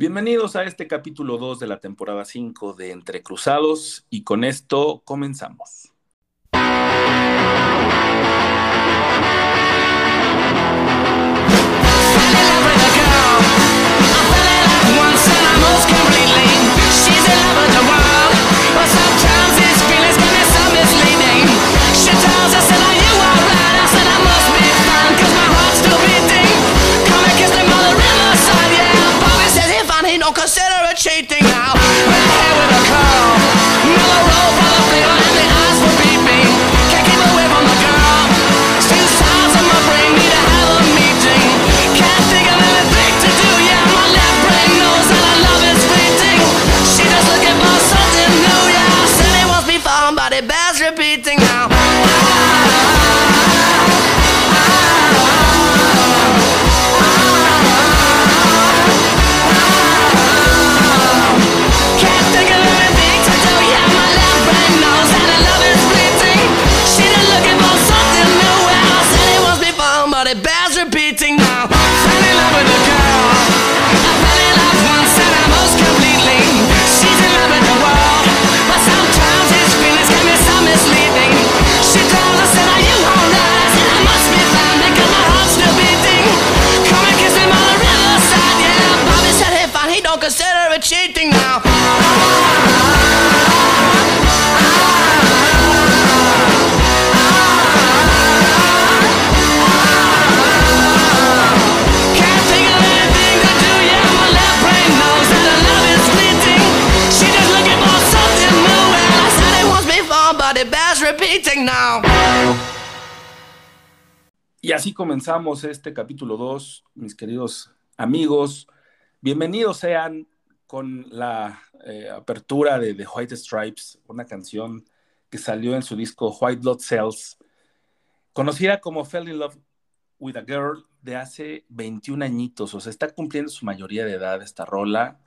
Bienvenidos a este capítulo 2 de la temporada 5 de Entre Cruzados y con esto comenzamos. cheating Y así comenzamos este capítulo 2, mis queridos amigos. Bienvenidos sean con la eh, apertura de The White Stripes, una canción que salió en su disco White Blood Cells, conocida como Fell in Love with a Girl de hace 21 añitos, o sea, está cumpliendo su mayoría de edad esta rola.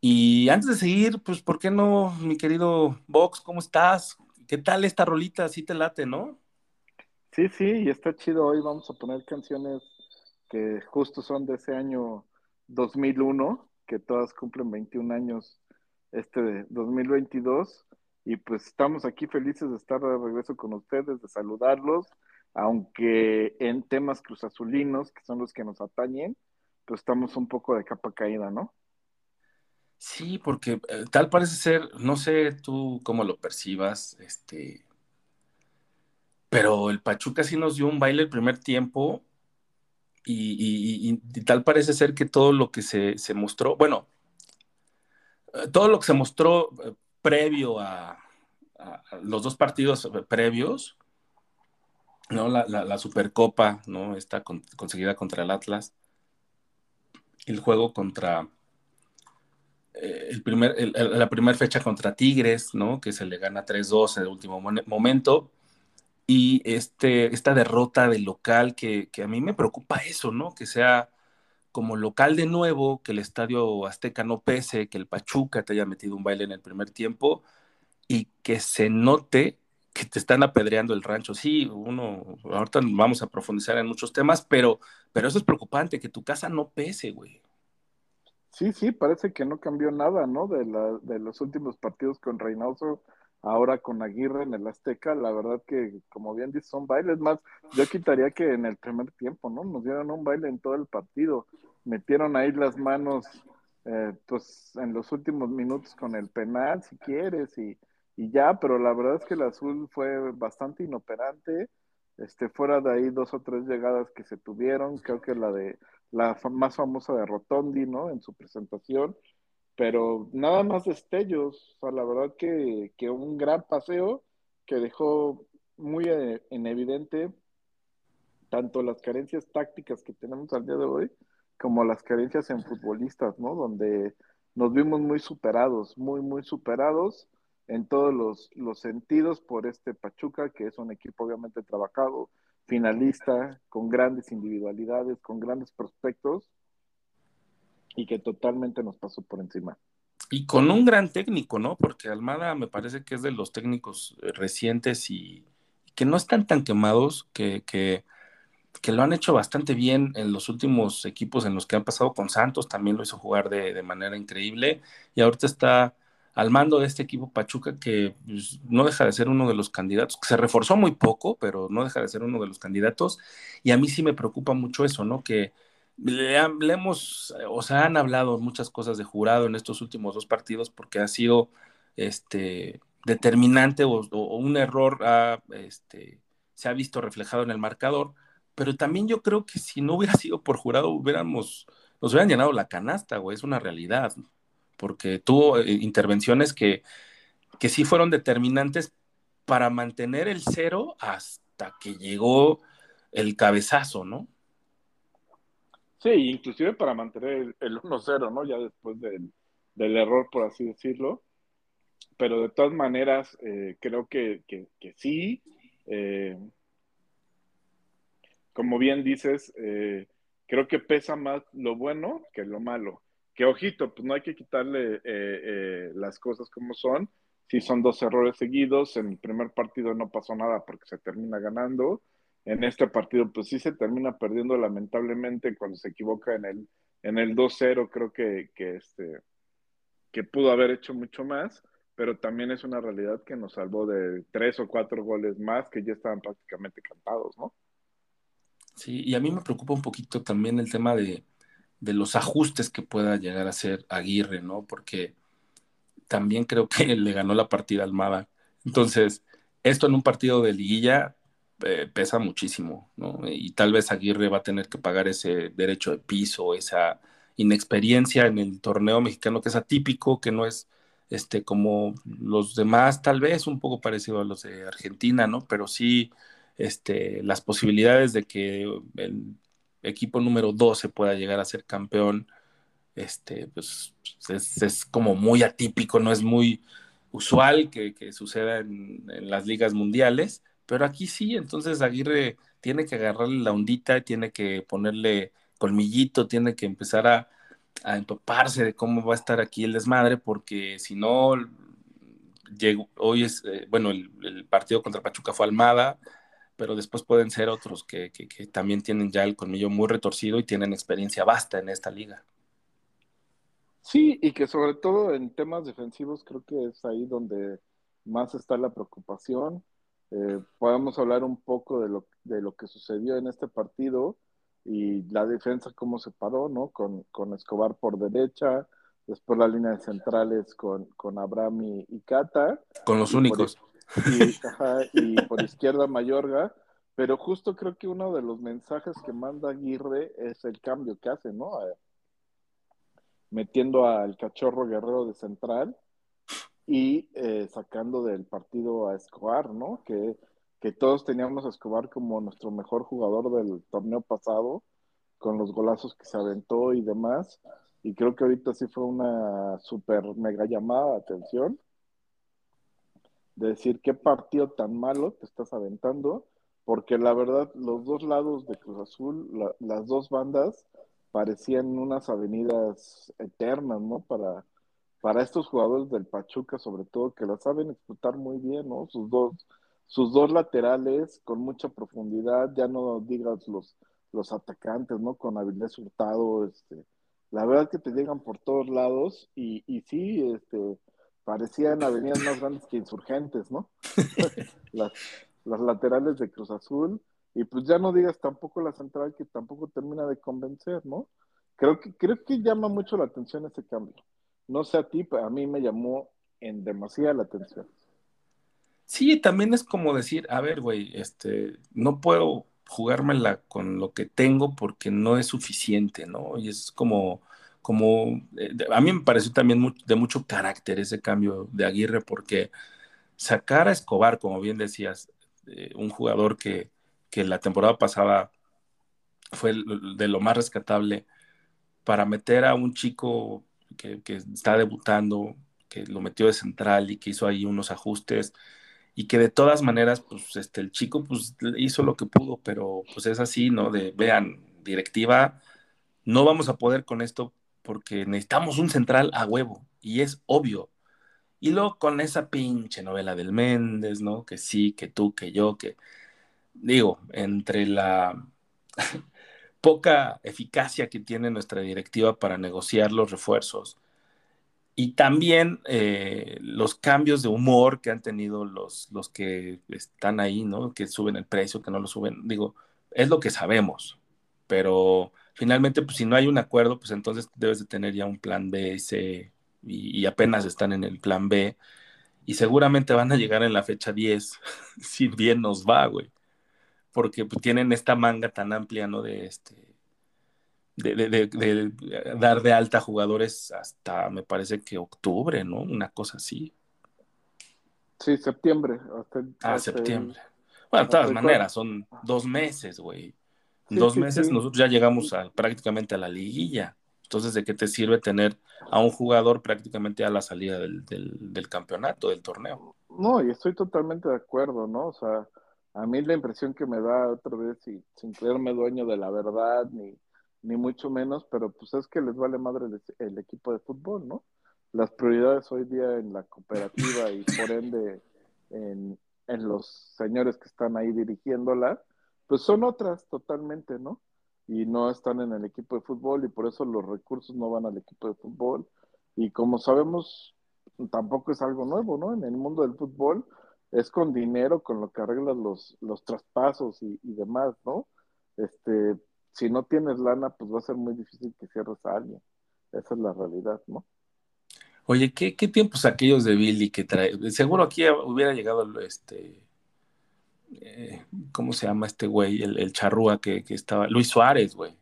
Y antes de seguir, pues, ¿por qué no, mi querido Vox, cómo estás? ¿Qué tal esta rolita? Sí te late, ¿no? Sí, sí, y está chido. Hoy vamos a poner canciones que justo son de ese año 2001, que todas cumplen 21 años este de 2022. Y pues estamos aquí felices de estar de regreso con ustedes, de saludarlos, aunque en temas cruzazulinos, que son los que nos atañen, pues estamos un poco de capa caída, ¿no? Sí, porque eh, tal parece ser, no sé tú cómo lo percibas, este, pero el Pachuca sí nos dio un baile el primer tiempo y, tal parece ser que todo lo que se, se mostró, bueno, eh, todo lo que se mostró eh, previo a, los dos partidos eh, previos, ¿no? La, la- Supercopa, ¿no? Con- conseguida contra el Atlas, el juego contra el primer, el- la primera fecha contra Tigres, ¿no? Que se le gana 3-2 en el último momento. Y este, esta derrota del local, que, que a mí me preocupa eso, ¿no? Que sea como local de nuevo, que el Estadio Azteca no pese, que el Pachuca te haya metido un baile en el primer tiempo y que se note que te están apedreando el rancho. Sí, uno, ahorita vamos a profundizar en muchos temas, pero, pero eso es preocupante, que tu casa no pese, güey. Sí, sí, parece que no cambió nada, ¿no? De, la, los últimos partidos con Reynoso, ahora con Aguirre en el Azteca, la verdad que, como bien dices, son bailes más. Yo quitaría que en el primer tiempo, ¿no? Nos dieron un baile en todo el partido. Metieron ahí las manos, eh, pues, en los últimos minutos con el penal, si quieres, y, y ya, pero la verdad es que el azul fue bastante inoperante. Este, fuera de ahí dos o tres llegadas que se tuvieron, creo que la de la más famosa de Rotondi, ¿no? En su presentación, pero nada más destellos, o sea, la verdad que, que un gran paseo que dejó muy eh, en evidente tanto las carencias tácticas que tenemos al día de hoy, como las carencias en futbolistas, ¿no? Donde nos vimos muy superados, muy, muy superados en todos los, los sentidos por este Pachuca, que es un equipo obviamente trabajado, finalista, con grandes individualidades, con grandes prospectos, y que totalmente nos pasó por encima. Y con un gran técnico, ¿no? Porque Almada me parece que es de los técnicos eh, recientes y que no están tan quemados, que, que, lo han hecho bastante bien en los últimos equipos en los que han pasado con Santos, también lo hizo jugar de, de manera increíble y ahorita está al mando de este equipo Pachuca que pues, no deja de ser uno de los candidatos, que se reforzó muy poco, pero no deja de ser uno de los candidatos y a mí sí me preocupa mucho eso, ¿no? Que le, hemos, o sea, han hablado muchas cosas de jurado en estos últimos dos partidos porque ha sido este, determinante o, un error este, se ha visto reflejado en el marcador, pero también yo creo que si no hubiera sido por jurado, hubiéramos, nos hubieran llenado la canasta, güey, es una realidad, porque tuvo eh, intervenciones que, que sí fueron determinantes para mantener el cero hasta que llegó el cabezazo, ¿no? Sí, inclusive para mantener el, 1-0, ¿no? Ya después del, error, por así decirlo. Pero de todas maneras, eh, creo que, sí. Eh, como bien dices, eh, creo que pesa más lo bueno que lo malo. Que ojito, pues no hay que quitarle las cosas como son. Si son dos errores seguidos, en el primer partido no pasó nada porque se termina ganando en este partido, pues sí se termina perdiendo lamentablemente cuando se equivoca en el, en el 2-0, creo que, que, este, que pudo haber hecho mucho más, pero también es una realidad que nos salvó de tres o cuatro goles más que ya estaban prácticamente cantados, ¿no? Sí, y a mí me preocupa un poquito también el tema de, de los ajustes que pueda llegar a hacer Aguirre, ¿no? Porque también creo que le ganó la partida al Almada. Entonces, esto en un partido de liguilla eh, pesa muchísimo, ¿no? Y tal vez Aguirre va a tener que pagar ese derecho de piso, esa inexperiencia en el torneo mexicano que es atípico, que no es este como los demás, tal vez un poco parecido a los de Argentina, ¿no? Pero sí este, las posibilidades de que el equipo número 12 pueda llegar a ser campeón, este, pues es, como muy atípico, no es muy usual que, suceda en, en las ligas mundiales pero aquí sí, entonces Aguirre tiene que agarrarle la ondita, tiene que ponerle colmillito, tiene que empezar a, a empaparse de cómo va a estar aquí el desmadre, porque si no, hoy es, eh, bueno, el, partido contra Pachuca fue Almada, pero después pueden ser otros que, que, también tienen ya el colmillo muy retorcido y tienen experiencia vasta en esta liga. Sí, y que sobre todo en temas defensivos creo que es ahí donde más está la preocupación. Eh, podemos hablar un poco de lo, de lo que sucedió en este partido y la defensa cómo se paró, ¿no? Con, con Escobar por derecha, después la línea de centrales con, con Abraham y, Cata. Con los únicos. y, por izquierda Mayorga, pero justo creo que uno de los mensajes que manda Aguirre es el cambio que hace, ¿no? metiendo al cachorro guerrero de central y eh, sacando del partido a Escobar, ¿no? Que, que todos teníamos a Escobar como nuestro mejor jugador del torneo pasado, con los golazos que se aventó y demás. Y creo que ahorita sí fue una super mega llamada de atención. De decir qué partido tan malo te estás aventando, porque la verdad, los dos lados de Cruz Azul, las dos bandas, parecían unas avenidas eternas, ¿no? Para, para estos jugadores del Pachuca, sobre todo, que la saben explotar muy bien, ¿no? Sus dos, sus dos laterales con mucha profundidad, ya no digas los, los atacantes, ¿no? Con Avilés Hurtado, este, la verdad que te llegan por todos lados y, y sí, este, parecían avenidas más grandes que insurgentes, ¿no? las, las laterales de Cruz Azul, y pues ya no digas tampoco la central que tampoco termina de convencer, ¿no? Creo que, creo que llama mucho la atención ese cambio. No sé a ti, pero a mí me llamó en demasiada la atención. Sí, también es como decir, a ver, güey, este, no puedo jugármela con lo que tengo porque no es suficiente, ¿no? Y es como, como, eh, a mí me pareció también de mucho carácter ese cambio de Aguirre porque sacar a Escobar, como bien decías, eh, un jugador que, que la temporada pasada fue de lo más rescatable, para meter a un chico que, está debutando, que lo metió de central y que hizo ahí unos ajustes y que de todas maneras, pues este, el chico pues hizo lo que pudo, pero pues es así, ¿no? De, vean, directiva, no vamos a poder con esto porque necesitamos un central a huevo y es obvio. Y luego con esa pinche novela del Méndez, ¿no? Que sí, que tú, que yo, que digo, entre la poca eficacia que tiene nuestra directiva para negociar los refuerzos y también eh, los cambios de humor que han tenido los, los que están ahí, ¿no? Que suben el precio, que no lo suben. Digo, es lo que sabemos, pero finalmente, pues si no hay un acuerdo, pues entonces debes de tener ya un plan B, C, y, y apenas están en el plan B, y seguramente van a llegar en la fecha 10, si bien nos va, güey, porque pues, tienen esta manga tan amplia, ¿no? De este de, de, de, dar de alta jugadores hasta, me parece que octubre, ¿no? Una cosa así. Sí, septiembre. Hasta, ah, septiembre. Bueno, de todas maneras, son dos meses, güey. Dos meses nosotros ya llegamos a, prácticamente a la liguilla. Entonces, ¿de qué te sirve tener a un jugador prácticamente a la salida del, del, del campeonato, del torneo? No, y estoy totalmente de acuerdo, ¿no? O sea, a mí la impresión que me da otra vez, y sin creerme dueño de la verdad, ni, ni mucho menos, pero pues es que les vale madre el, el, equipo de fútbol, ¿no? Las prioridades hoy día en la cooperativa y por ende en, en los señores que están ahí dirigiéndola, pues son otras totalmente, ¿no? Y no están en el equipo de fútbol y por eso los recursos no van al equipo de fútbol. Y como sabemos, tampoco es algo nuevo, ¿no? En el mundo del fútbol es con dinero con lo que arreglas los, los traspasos y, y demás, ¿no? Este, si no tienes lana, pues va a ser muy difícil que cierres a alguien. Esa es la realidad, ¿no? Oye, ¿qué, qué tiempos aquellos de Billy que trae? Seguro aquí hubiera llegado este. Eh, ¿Cómo se llama este güey? El, el charrúa que, que, estaba. Luis Suárez, güey.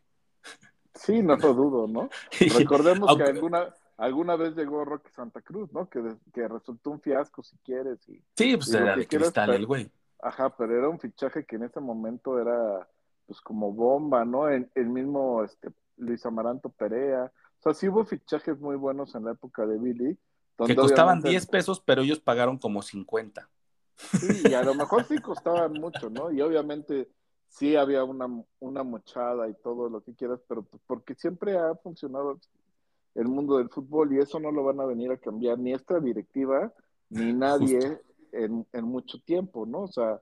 Sí, no lo dudo, ¿no? Recordemos que alguna, alguna vez llegó Roque Santa Cruz, ¿no? Que, que resultó un fiasco, si quieres. Y, sí, pues y era de cristal pero, el güey. Ajá, pero era un fichaje que en ese momento era pues como bomba, ¿no? El, el, mismo este, Luis Amaranto Perea. O sea, sí hubo fichajes muy buenos en la época de Billy. que costaban 10 pesos, pero ellos pagaron como 50. Sí, y a lo mejor sí costaban mucho, ¿no? Y obviamente sí había una, una mochada y todo lo que quieras, pero pues porque siempre ha funcionado el mundo del fútbol y eso no lo van a venir a cambiar ni esta directiva ni nadie en, en, mucho tiempo, ¿no? O sea,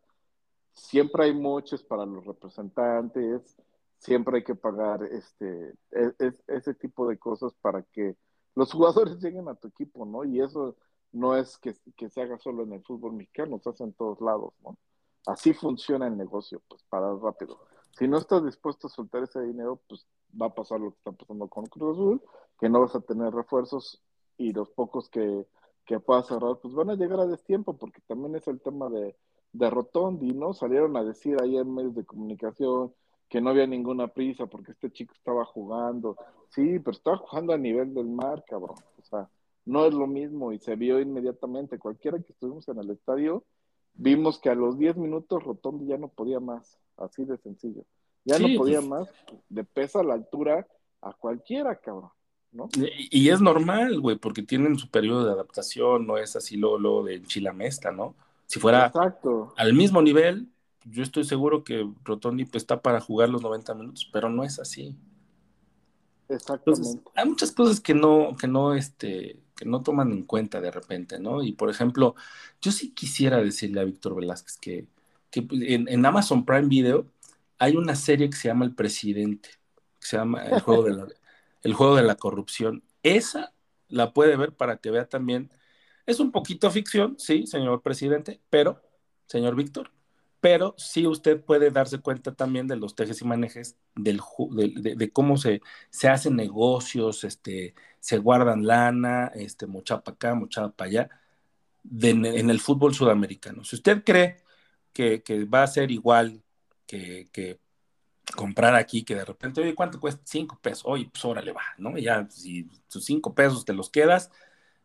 siempre hay muchos para los representantes, siempre hay que pagar este, es, ese tipo de cosas para que los jugadores lleguen a tu equipo, ¿no? Y eso no es que, que, se haga solo en el fútbol mexicano, se hace en todos lados, ¿no? Así funciona el negocio, pues para rápido. Si no estás dispuesto a soltar ese dinero, pues va a pasar lo que está pasando con Cruz Azul, que no vas a tener refuerzos y los pocos que, que puedas cerrar, pues van a llegar a destiempo, porque también es el tema de, de Rotondi, ¿no? Salieron a decir ahí en medios de comunicación que no había ninguna prisa porque este chico estaba jugando. Sí, pero estaba jugando a nivel del mar, cabrón. O sea, no es lo mismo y se vio inmediatamente. Cualquiera que estuvimos en el estadio, vimos que a los 10 minutos Rotondi ya no podía más. Así de sencillo. Ya sí, no podía pues... más. De pesa a la altura a cualquiera, cabrón. ¿No? Y, y, es normal, güey, porque tienen su periodo de adaptación, no es así lo, lo de Chilamesta, ¿no? Si fuera Exacto. al mismo nivel, yo estoy seguro que Rotondi pues, está para jugar los 90 minutos, pero no es así. Exactamente. Entonces, hay muchas cosas que no, que no, este, que no toman en cuenta de repente, ¿no? Y por ejemplo, yo sí quisiera decirle a Víctor Velázquez que, que en, en, Amazon Prime Video hay una serie que se llama El Presidente, que se llama El Juego de la, el juego de la Corrupción. Esa la puede ver para que vea también es un poquito ficción, sí, señor presidente, pero, señor Víctor, pero sí usted puede darse cuenta también de los tejes y manejes del, de, cómo se, se hacen negocios, este, se guardan lana, este, mucha para acá, mucha para allá, en el fútbol sudamericano. Si usted cree que, va a ser igual que, comprar aquí, que de repente, oye, ¿cuánto cuesta? Cinco pesos, oye, pues órale va, ¿no? Ya, si tus cinco pesos te los quedas,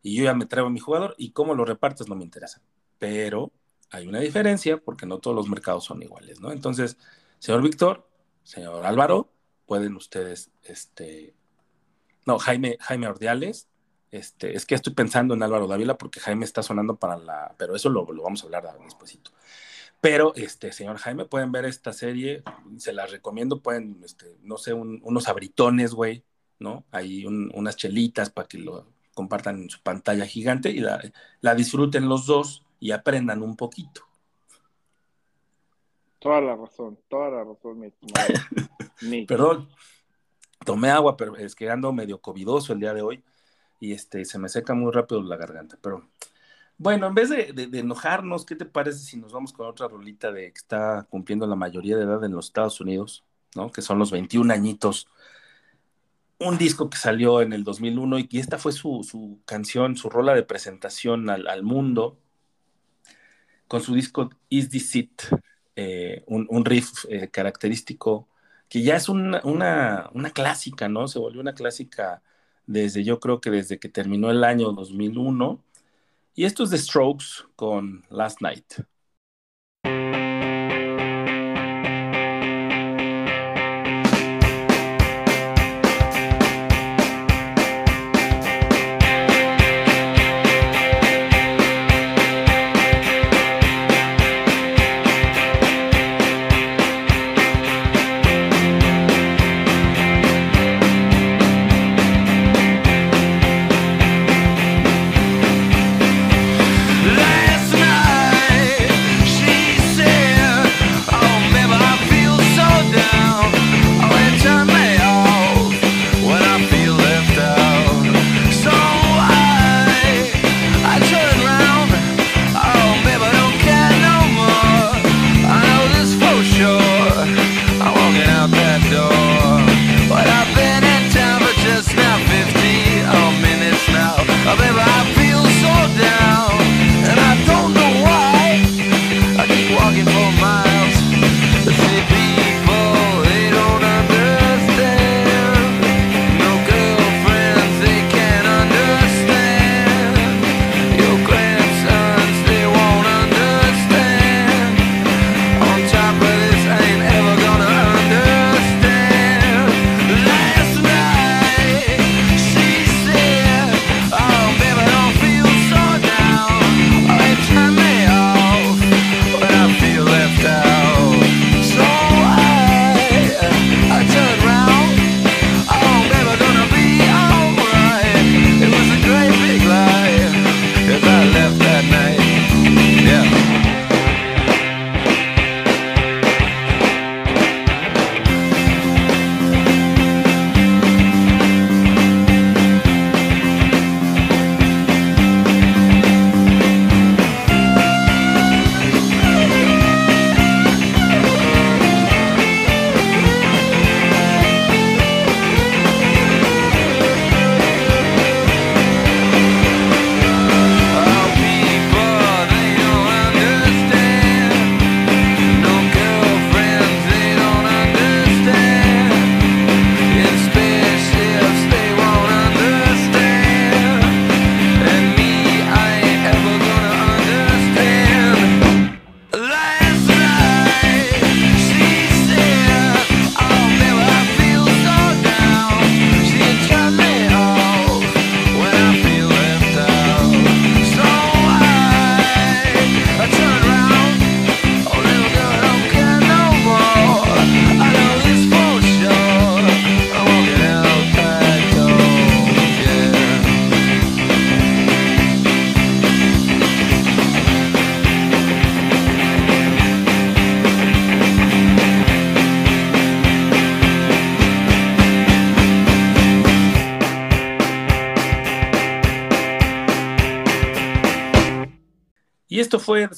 y yo ya me traigo a mi jugador y cómo lo repartes no me interesa. Pero hay una diferencia porque no todos los mercados son iguales, ¿no? Entonces, señor Víctor, señor Álvaro, pueden ustedes, este, no, Jaime, Jaime Ordiales, este, es que estoy pensando en Álvaro Dávila porque Jaime está sonando para la, pero eso lo, lo vamos a hablar despuésito. Pero, este, señor Jaime, pueden ver esta serie, se las recomiendo, pueden, este, no sé, un, unos abritones, güey, ¿no? Hay un, unas chelitas para que lo, compartan en su pantalla gigante y la, la, disfruten los dos y aprendan un poquito. Toda la razón, toda la razón, mi estimado. Perdón, tomé agua, pero es que ando medio covidoso el día de hoy y este, se me seca muy rápido la garganta. Pero bueno, en vez de, enojarnos, ¿qué te parece si nos vamos con otra rolita de que está cumpliendo la mayoría de edad en los Estados Unidos, ¿no? Que son los 21 añitos. Un disco que salió en el 2001 y que esta fue su, su canción, su rola de presentación al, al mundo, con su disco Is This It, eh, un, un riff eh, característico que ya es una, una, una clásica, ¿no? Se volvió una clásica desde, yo creo que desde que terminó el año 2001. Y esto es The Strokes con Last Night.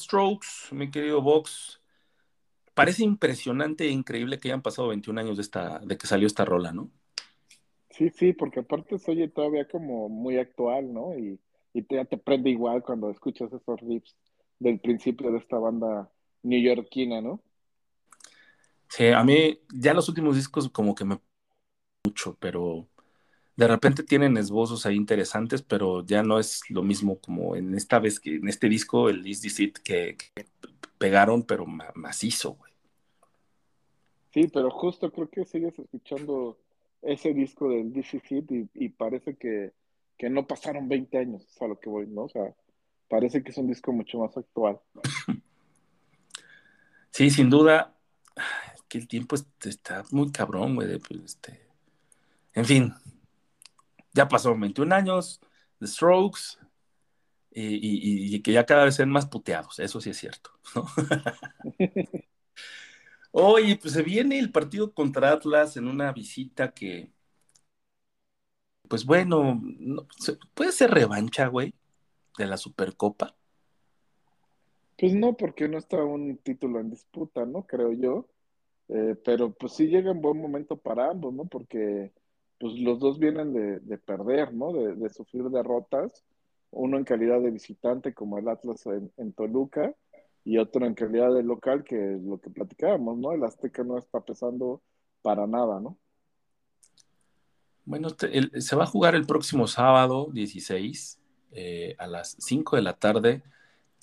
Strokes, mi querido Vox. Parece impresionante e increíble que hayan pasado 21 años de, esta, de que salió esta rola, ¿no? Sí, sí, porque aparte se oye todavía como muy actual, ¿no? Y, y te, ya te prende igual cuando escuchas esos riffs del principio de esta banda neoyorquina, ¿no? Sí, a mí ya los últimos discos como que me mucho, pero de repente tienen esbozos ahí interesantes, pero ya no es lo mismo como en esta vez que en este disco, el Is This It, que, que pegaron, pero ma- macizo, güey. Sí, pero justo creo que sigues escuchando ese disco del DC Hit y, y parece que, que no pasaron 20 años, es a lo que voy, ¿no? O sea, parece que es un disco mucho más actual. Sí, sin duda, que el tiempo es- está muy cabrón, güey. pues, este... En fin, ya pasaron 21 años, The Strokes, y, que ya cada vez sean más puteados, eso sí es cierto, ¿no? Oye, pues se viene el partido contra Atlas en una visita que, pues bueno, puede ser revancha, güey, de la Supercopa. Pues no, porque no está un título en disputa, ¿no? Creo yo. Eh, pero pues sí llega en buen momento para ambos, ¿no? Porque pues los dos vienen de, de perder, ¿no? De, sufrir derrotas. Uno en calidad de visitante, como el Atlas en, Toluca, y otro en calidad de local, que lo que platicábamos, ¿no? El Azteca no está pesando para nada, ¿no? Bueno, se va a jugar el próximo sábado 16 eh, a las 5 de la tarde.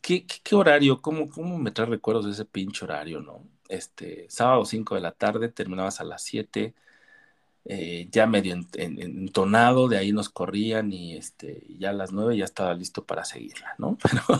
¿Qué, horario? ¿Cómo, cómo me trae recuerdos de ese pinche horario, no? Este, sábado 5 de la tarde, terminabas a las 7, eh, ya medio en- en- entonado, de ahí nos corrían y este, ya a las 9 ya estaba listo para seguirla, ¿no?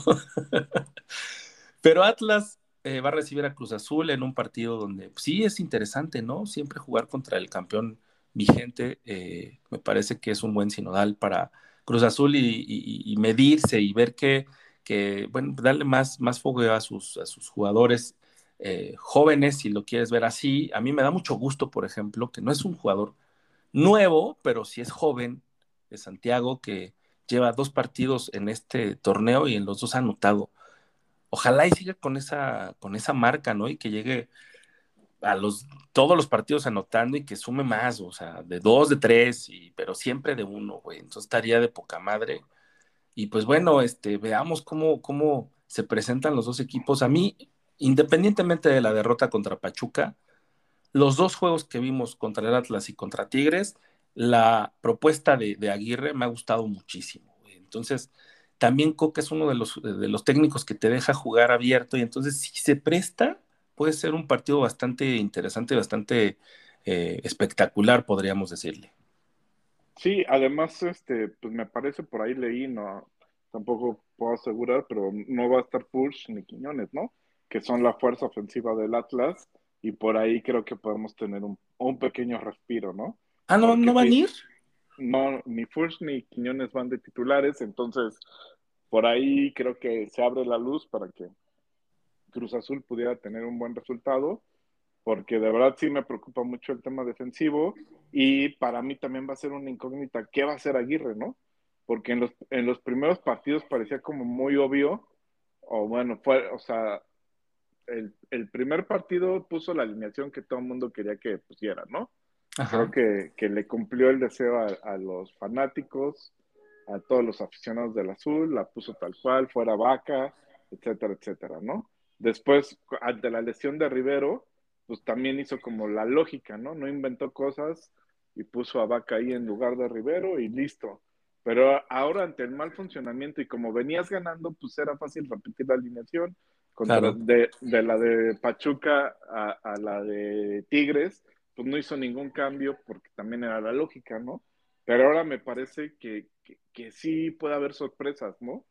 Pero, Atlas eh, va a recibir a Cruz Azul en un partido donde pues, sí es interesante, ¿no? Siempre jugar contra el campeón vigente, eh, me parece que es un buen sinodal para Cruz Azul y medirse y ver que, que, bueno, darle más, más fogueo a sus, a sus jugadores eh, jóvenes, si lo quieres ver así. A mí me da mucho gusto, por ejemplo, que no es un jugador nuevo, pero sí es joven, de Santiago, que lleva dos partidos en este torneo y en los dos ha anotado. Ojalá y siga con esa, con esa marca, ¿no? Y que llegue a los, todos los partidos anotando y que sume más, o sea, de dos, de tres, y, pero siempre de uno, güey. Entonces estaría de poca madre. Y pues bueno, este, veamos cómo, cómo se presentan los dos equipos. A mí, independientemente de la derrota contra Pachuca, los dos juegos que vimos contra el Atlas y contra Tigres, la propuesta de, Aguirre me ha gustado muchísimo. Entonces, también Coca es uno de los, de los técnicos que te deja jugar abierto y entonces si se presta, puede ser un partido bastante interesante, bastante eh, espectacular, podríamos decirle. Sí, además, este, pues me parece por ahí leí, no, tampoco puedo asegurar, pero no va a estar Push ni Quiñones, ¿no? Que son la fuerza ofensiva del Atlas, y por ahí creo que podemos tener un, un pequeño respiro, ¿no? Ah, ¿no, Porque ¿no van a ir? no, ni Furch ni Quiñones van de titulares, entonces por ahí creo que se abre la luz para que Cruz Azul pudiera tener un buen resultado, porque de verdad sí me preocupa mucho el tema defensivo y para mí también va a ser una incógnita qué va a hacer Aguirre, ¿no? Porque en los, en los primeros partidos parecía como muy obvio, o bueno, fue, o sea, el, el primer partido puso la alineación que todo el mundo quería que pusiera, ¿no? Creo que, que le cumplió el deseo a, a los fanáticos, a todos los aficionados del azul, la puso tal cual, fuera vaca, etcétera, etcétera, ¿no? Después, ante la lesión de Rivero, pues también hizo como la lógica, ¿no? No inventó cosas y puso a Vaca ahí en lugar de Rivero y listo. Pero ahora ante el mal funcionamiento y como venías ganando, pues era fácil repetir la alineación contra Claro. de, de la de Pachuca a, a la de Tigres, pues no hizo ningún cambio porque también era la lógica, ¿no? Pero ahora me parece que, que, que sí puede haber sorpresas, ¿no?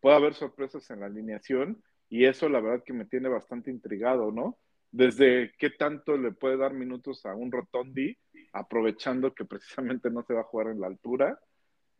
Puede haber sorpresas en la alineación y eso la verdad que me tiene bastante intrigado, ¿no? Desde qué tanto le puede dar minutos a un Rotondi, aprovechando que precisamente no se va a jugar en la altura,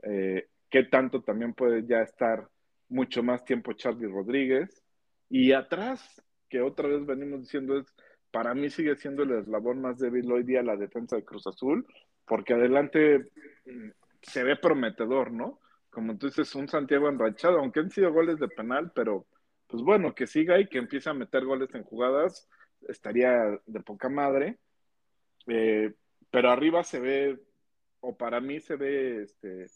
eh, qué tanto también puede ya estar mucho más tiempo Charlie Rodríguez, y atrás, que otra vez venimos diciendo es, para mí sigue siendo el eslabón más débil hoy día la defensa de Cruz Azul, porque adelante mm, se ve prometedor, ¿no? Como dices, un Santiago enrachado, aunque han sido goles de penal, pero pues bueno, que siga y que empiece a meter goles en jugadas, estaría de poca madre. Eh, pero arriba se ve, o para mí se ve este,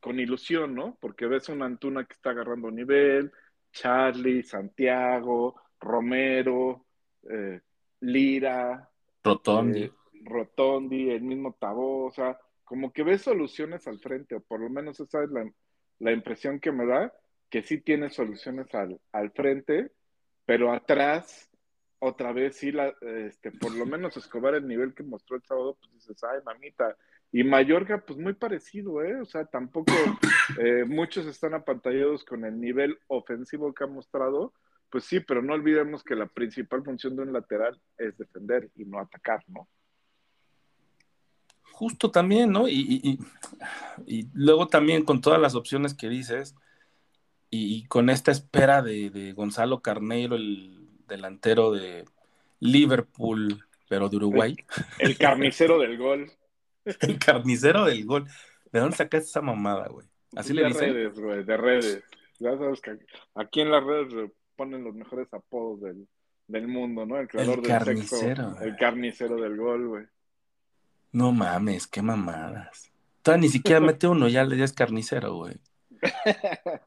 con ilusión, ¿no? Porque ves una Antuna que está agarrando nivel, Charlie, Santiago, Romero, eh, Lira, Rotondi. eh, Rotondi, el mismo Tabó, o sea, como que ves soluciones al frente, o por lo menos esa es la, la impresión que me da, que sí tiene soluciones al, al frente, pero atrás, otra vez sí, la, este, por lo menos Escobar el nivel que mostró el sábado, pues dices, ay, mamita. Y Mayorga, pues muy parecido, ¿eh? O sea, tampoco eh, muchos están apantallados con el nivel ofensivo que ha mostrado, pues sí, pero no olvidemos que la principal función de un lateral es defender y no atacar, ¿no? Justo también, ¿no? Y, y, y, y luego también con todas las opciones que dices, y, con esta espera de, de, Gonzalo Carneiro, el delantero de, Liverpool, pero de Uruguay. El carnicero del gol. El carnicero del gol. ¿De dónde sacaste esa mamada, güey? Así le de dicen. redes, güey, de redes. Ya sabes que aquí en las redes ponen los mejores apodos del, del mundo, ¿no? El creador El del carnicero. sexo, el carnicero del gol, güey. No mames, qué mamadas. Todavía ni siquiera mete uno, ya le ya es carnicero, güey.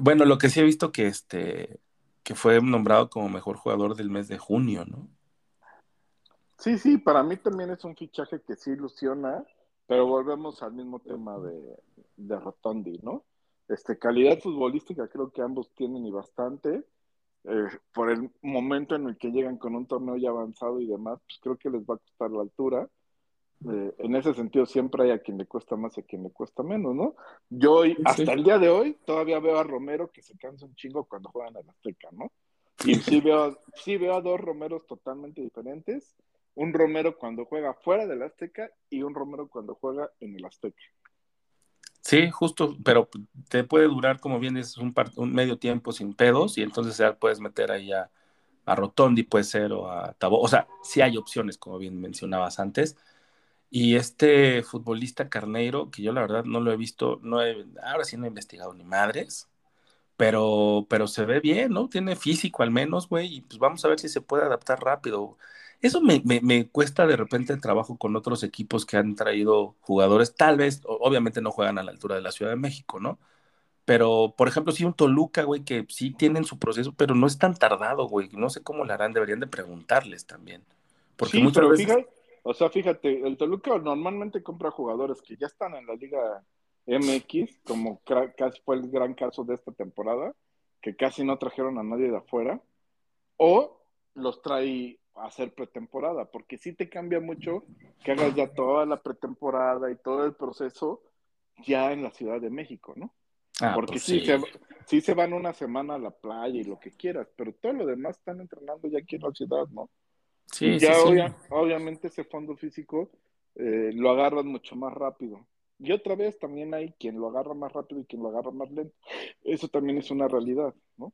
Bueno, lo que sí he visto que este que fue nombrado como mejor jugador del mes de junio, ¿no? Sí, sí, para mí también es un fichaje que sí ilusiona, pero volvemos al mismo tema de, de Rotondi, ¿no? Este, calidad futbolística creo que ambos tienen y bastante. Eh, por el momento en el que llegan con un torneo ya avanzado y demás, pues creo que les va a costar la altura. Eh, en ese sentido siempre hay a quien le cuesta más y a quien le cuesta menos, ¿no? Yo hoy, hasta el día de hoy todavía veo a Romero que se cansa un chingo cuando juegan en Azteca, ¿no? Y sí veo, sí veo a dos Romeros totalmente diferentes. Un Romero cuando juega fuera del Azteca y un Romero cuando juega en el Azteca. Sí, justo, pero te puede durar, como bien es un, medio tiempo sin pedos, y entonces ya puedes meter ahí a, a Rotondi, puede ser, o a Tabo. O sea, sí hay opciones, como bien mencionabas antes. Y este futbolista Carneiro, que yo la verdad no lo he visto, no he, ahora sí no he investigado ni madres, pero, pero se ve bien, ¿no? Tiene físico al menos, güey, y pues vamos a ver si se puede adaptar rápido. Eso me, me, me cuesta de repente el trabajo con otros equipos que han traído jugadores, tal vez, obviamente no juegan a la altura de la Ciudad de México, ¿no? Pero, por ejemplo, sí un Toluca, güey, que sí tienen su proceso, pero no es tan tardado, güey. No sé cómo le harán, deberían de preguntarles también. Porque sí, muchas pero veces... fíjate, o sea, fíjate, el Toluca normalmente compra jugadores que ya están en la Liga MX, como casi fue el gran caso de esta temporada, que casi no trajeron a nadie de afuera, o los trae hacer pretemporada, porque sí te cambia mucho que hagas ya toda la pretemporada y todo el proceso ya en la Ciudad de México, ¿no? Ah, Porque pues sí, sí. Se, sí se van una semana a la playa y lo que quieras, pero todo lo demás están entrenando ya aquí en la ciudad, ¿no? Sí, Y ya sí. obvia- obviamente ese fondo físico eh, lo agarran mucho más rápido. Y otra vez también hay quien lo agarra más rápido y quien lo agarra más lento. Eso también es una realidad, ¿no?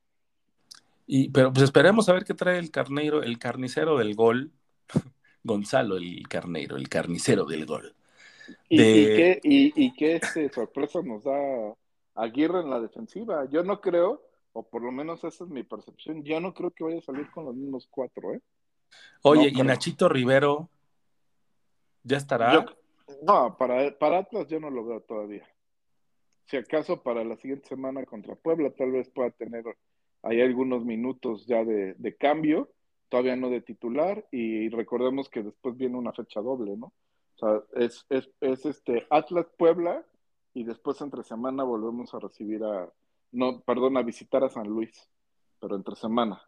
Y, pero pues esperemos a ver qué trae el carneiro, el carnicero del gol. Gonzalo, el carneiro, el carnicero del gol. Y, De- y qué, y, y qué este, sorpresa nos da Aguirre en la defensiva. Yo no creo, o por lo menos esa es mi percepción, yo no creo que vaya a salir con los mismos cuatro, ¿eh? Oye, No y. Nachito Rivero, ¿ya estará? Yo- no, para, para Atlas yo no lo veo todavía. Si acaso para la siguiente semana contra Puebla tal vez pueda tener ahí algunos minutos ya de, de cambio, todavía no de titular, y recordemos que después viene una fecha doble, ¿no? O sea, es, es, es este Atlas Puebla y después entre semana volvemos a recibir a, no, perdón, a visitar a San Luis, pero entre semana.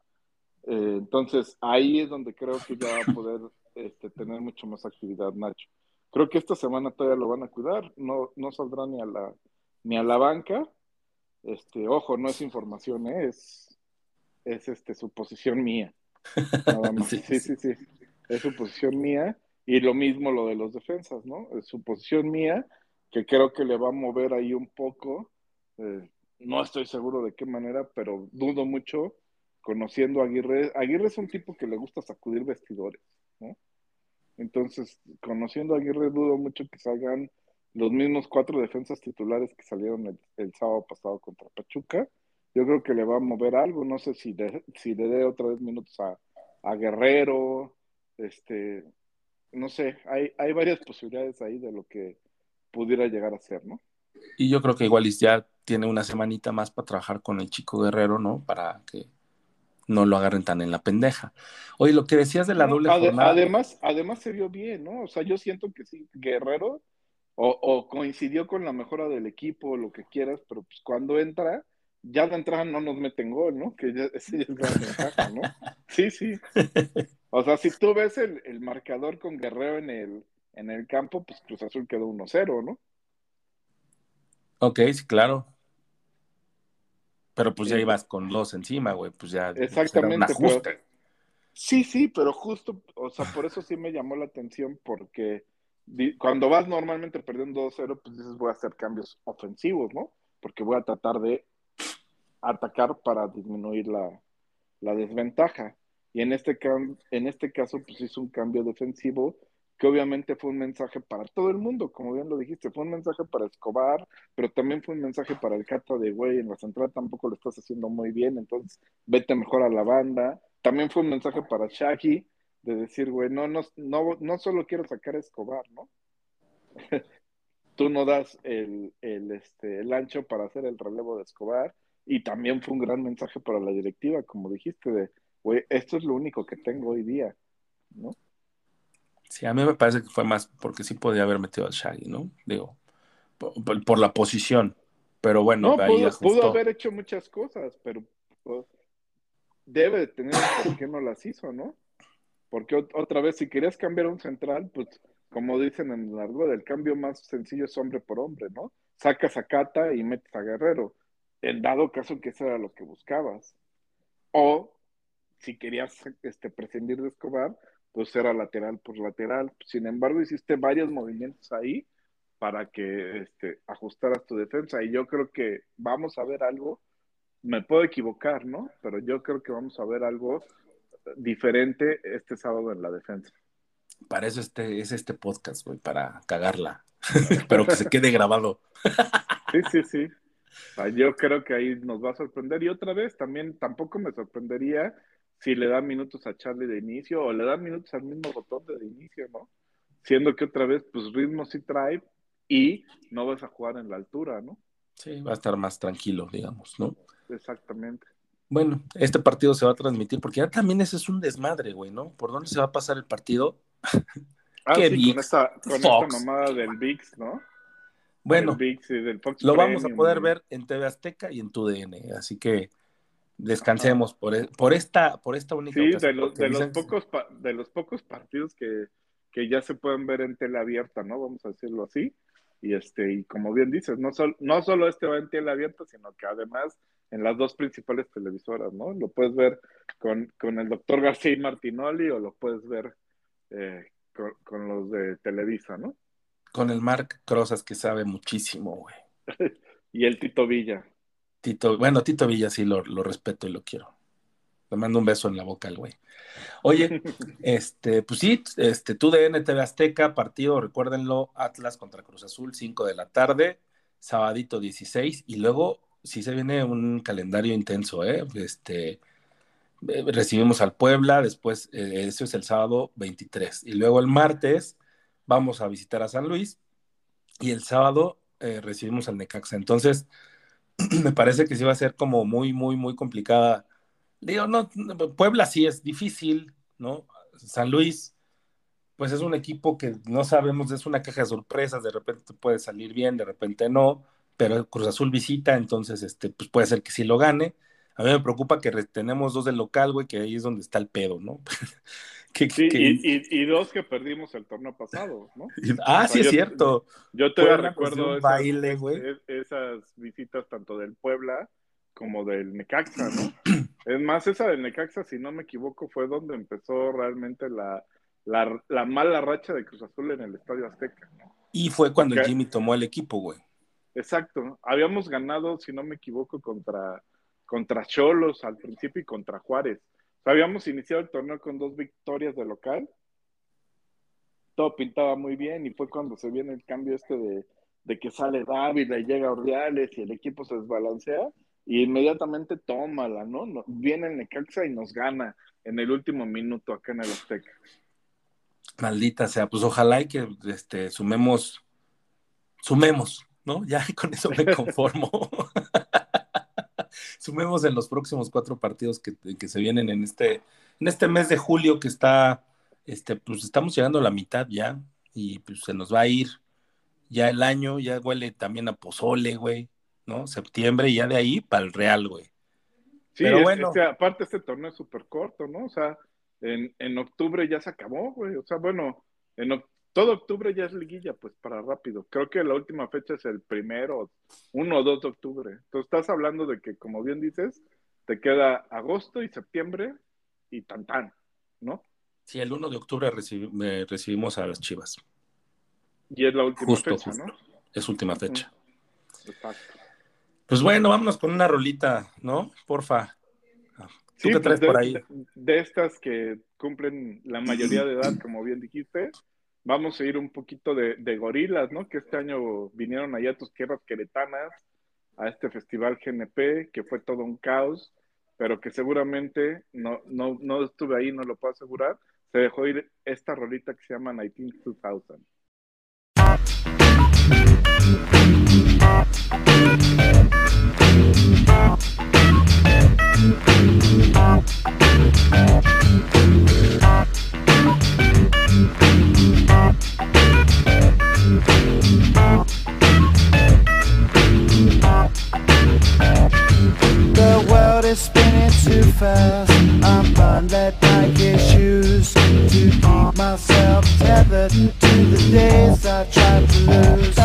Eh, entonces ahí es donde creo que ya va a poder este, tener mucho más actividad Nacho. Creo que esta semana todavía lo van a cuidar, no, no saldrá ni a la ni a la banca. Este, ojo, no es información, ¿eh? es, es este suposición mía. Nada más. Sí, Sí, sí, sí. Es suposición mía. Y lo mismo lo de los defensas, ¿no? Es suposición mía, que creo que le va a mover ahí un poco. Eh, no estoy seguro de qué manera, pero dudo mucho conociendo a Aguirre. Aguirre es un tipo que le gusta sacudir vestidores, ¿no? Entonces, conociendo a Aguirre, dudo mucho que salgan los mismos cuatro defensas titulares que salieron el, el sábado pasado contra Pachuca. Yo creo que le va a mover algo, no sé si, de- si le dé otra vez minutos a, a Guerrero, este, no sé, hay, hay varias posibilidades ahí de lo que pudiera llegar a ser, ¿no? Y yo creo que igual ya tiene una semanita más para trabajar con el chico guerrero, ¿no? Para que no lo agarren tan en la pendeja. Oye, lo que decías de la No, doble jornada. además, además se vio bien, ¿no? O sea, yo siento que sí, Guerrero, o, o coincidió con la mejora del equipo, lo que quieras, pero pues cuando entra, ya de entrada no nos meten gol, ¿no? Que ya, es gran ventaja, ¿no? Sí, sí. O sea, si tú ves el, el marcador con Guerrero en el, en el campo, pues Cruz Azul quedó 1-0, ¿no? Ok, sí, claro. Pero pues ya ibas con dos encima, güey. Pues ya será un Exactamente, pero- ajuste. Sí, sí, pero justo, o sea, por eso sí me llamó la atención, porque cuando vas normalmente perdiendo 2-0, pues dices, voy a hacer cambios ofensivos, ¿no? Porque voy a tratar de atacar para disminuir la, la desventaja. y en este, en este caso pues hizo un cambio defensivo que obviamente fue un mensaje para todo el mundo, como bien lo dijiste, fue un mensaje para Escobar, pero también fue un mensaje para el Cata de, güey, en la central tampoco lo estás haciendo muy bien, entonces vete mejor a la banda. También fue un mensaje para Shaggy, de decir, güey, no, no, no, no solo quiero sacar a Escobar, ¿no? Tú no das el, el, este, el ancho para hacer el relevo de Escobar, y también fue un gran mensaje para la directiva, como dijiste, de, güey, esto es lo único que tengo hoy día, ¿no? Sí, a mí me parece que fue más porque sí podía haber metido al Shaggy, ¿no? Digo, por, la posición. Pero bueno, no, ahí pudo, pudo, haber hecho muchas cosas, pero pues, debe de tener por qué no las hizo, ¿no? Porque otra vez, si querías cambiar un central, pues como dicen en largo, del cambio más sencillo es hombre por hombre, ¿no? Sacas a Cata y metes a Guerrero. En dado caso que eso era lo que buscabas. O si querías este, prescindir de Escobar, pues era lateral por lateral. Sin embargo, hiciste varios movimientos ahí para que este, ajustaras tu defensa. Y yo creo que vamos a ver algo, me puedo equivocar, ¿no? Pero yo creo que vamos a ver algo diferente este sábado en la defensa. Para eso este, es este podcast, güey, para cagarla. Pero que se quede grabado. sí, sí, sí. yo creo que ahí nos va a sorprender. Y otra vez, también tampoco me sorprendería si le da minutos a Charlie de inicio o le da minutos al mismo botón de inicio, ¿no? Siendo que otra vez, pues ritmo sí trae y no vas a jugar en la altura, ¿no? Sí, va a estar más tranquilo, digamos, ¿no? Exactamente. Bueno, este partido se va a transmitir porque ya también ese es un desmadre, güey, ¿no? ¿Por dónde se va a pasar el partido? Ah, sí, con esta, con esta mamada del VIX, ¿no? Bueno, lo vamos a poder ver en TV Azteca y en tu DN, así que descansemos por, e, por, esta, por esta única Sí, de los, de, los pocos de los pocos partidos que, que, ya se pueden ver en tele abierta, ¿no? Vamos a decirlo así. Y este, y como bien dices, no, sol, no solo este va en tele abierta, sino que además en las dos principales televisoras, ¿no? Lo puedes ver con, con el doctor García y Martinoli o lo puedes ver eh, con, con, los de Televisa, ¿no? Con el Marc Crozas que sabe muchísimo, güey. y el Tito Villa. Tito, bueno, Tito Villa sí lo, respeto y lo quiero. Le mando un beso en la boca al güey. Oye, este, pues sí, este, tú de NTV Azteca, partido, recuérdenlo, Atlas contra Cruz Azul, 5 de la tarde, sabadito 16, y luego sí se viene un calendario intenso, ¿eh? Este, eh, recibimos al Puebla, después, eh, eso es el sábado 23, y luego el martes vamos a visitar a San Luis, y el sábado eh, recibimos al Necaxa. Entonces, me parece que sí va a ser como muy, muy, muy complicada. Digo, no, Puebla sí es difícil, ¿no? San Luis, pues es un equipo que no sabemos, es una caja de sorpresas, de repente puede salir bien, de repente no, pero Cruz Azul visita, entonces, este, pues puede ser que sí lo gane. A mí me preocupa que tenemos dos del local, güey, que ahí es donde está el pedo, ¿no? sí, Y, dos que perdimos el torneo pasado, ¿no? ah, sí, es cierto. Yo te recuerdo esas, baile, esas visitas tanto del Puebla como del Necaxa, ¿no? es más, esa del Necaxa, si no me equivoco, fue donde empezó realmente la, la, mala racha de Cruz Azul en el Estadio Azteca. Y fue cuando Jimmy tomó el equipo, güey. Exacto. Habíamos ganado, si no me equivoco, contra contra Cholos al principio y contra Juárez habíamos iniciado el torneo con dos victorias de local. Todo pintaba muy bien y fue cuando se viene el cambio este de, que sale David y llega Ordiales y el equipo se desbalancea y inmediatamente tómala, ¿no? Viene el Necaxa y nos gana en el último minuto acá en el Azteca. Maldita sea, pues ojalá y que este, sumemos, sumemos, ¿no? Ya con eso me conformo. sumemos en los próximos cuatro partidos que, se vienen en este, en este mes de julio que está, este, pues estamos llegando a la mitad ya y pues se nos va a ir ya el año, ya huele también a pozole, güey, ¿no? Septiembre y ya de ahí para el Real, güey. Sí, Pero bueno. Este, aparte este torneo es súper corto, ¿no? O sea, en, en octubre ya se acabó, güey. O sea, bueno, en, todo octubre ya es liguilla, pues para rápido. Creo que la última fecha es el primero, uno o dos de octubre. Entonces estás hablando de que, como bien dices, te queda agosto y septiembre y tan tan, ¿no? Sí, el 1 de octubre recibimos a las Chivas. Y es la última fecha, ¿no? Es última fecha. Exacto. Pues bueno, vámonos con una rolita, ¿no? Porfa. ¿Tú qué pues, traes de, por ahí? de- de estas que cumplen la mayoría de edad, como bien dijiste, vamos a ir un poquito de, gorilas, ¿no? Que este año vinieron allá a tus tierras queretanas a este festival GNP, que fue todo un caos, pero que seguramente no, no, no estuve ahí, no lo puedo asegurar. Se dejó ir esta rolita que se llama 192000. The too fast. I'm blinded like issues to keep myself tethered to the days I tried to lose.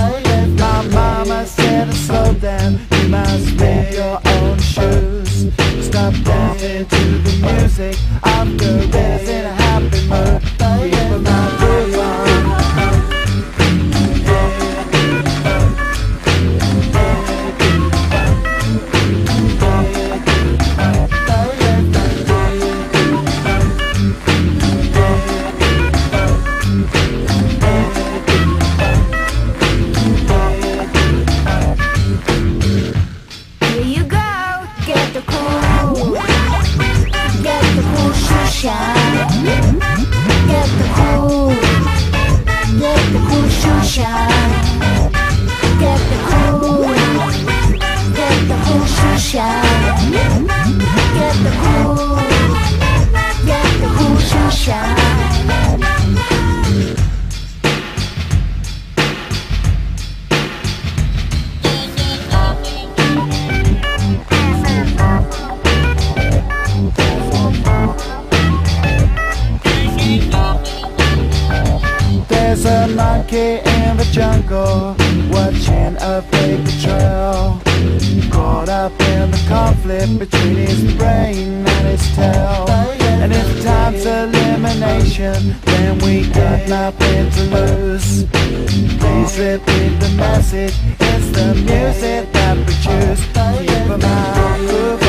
My mama said to slow down. You must make your own shoes. Stop dancing to the music. I'm good in monkey in the jungle watching a paper trail. Caught up in the conflict between his brain and his tail. And if time's elimination, then we got nothing to lose. Please repeat the message. It's the music that we choose. Keep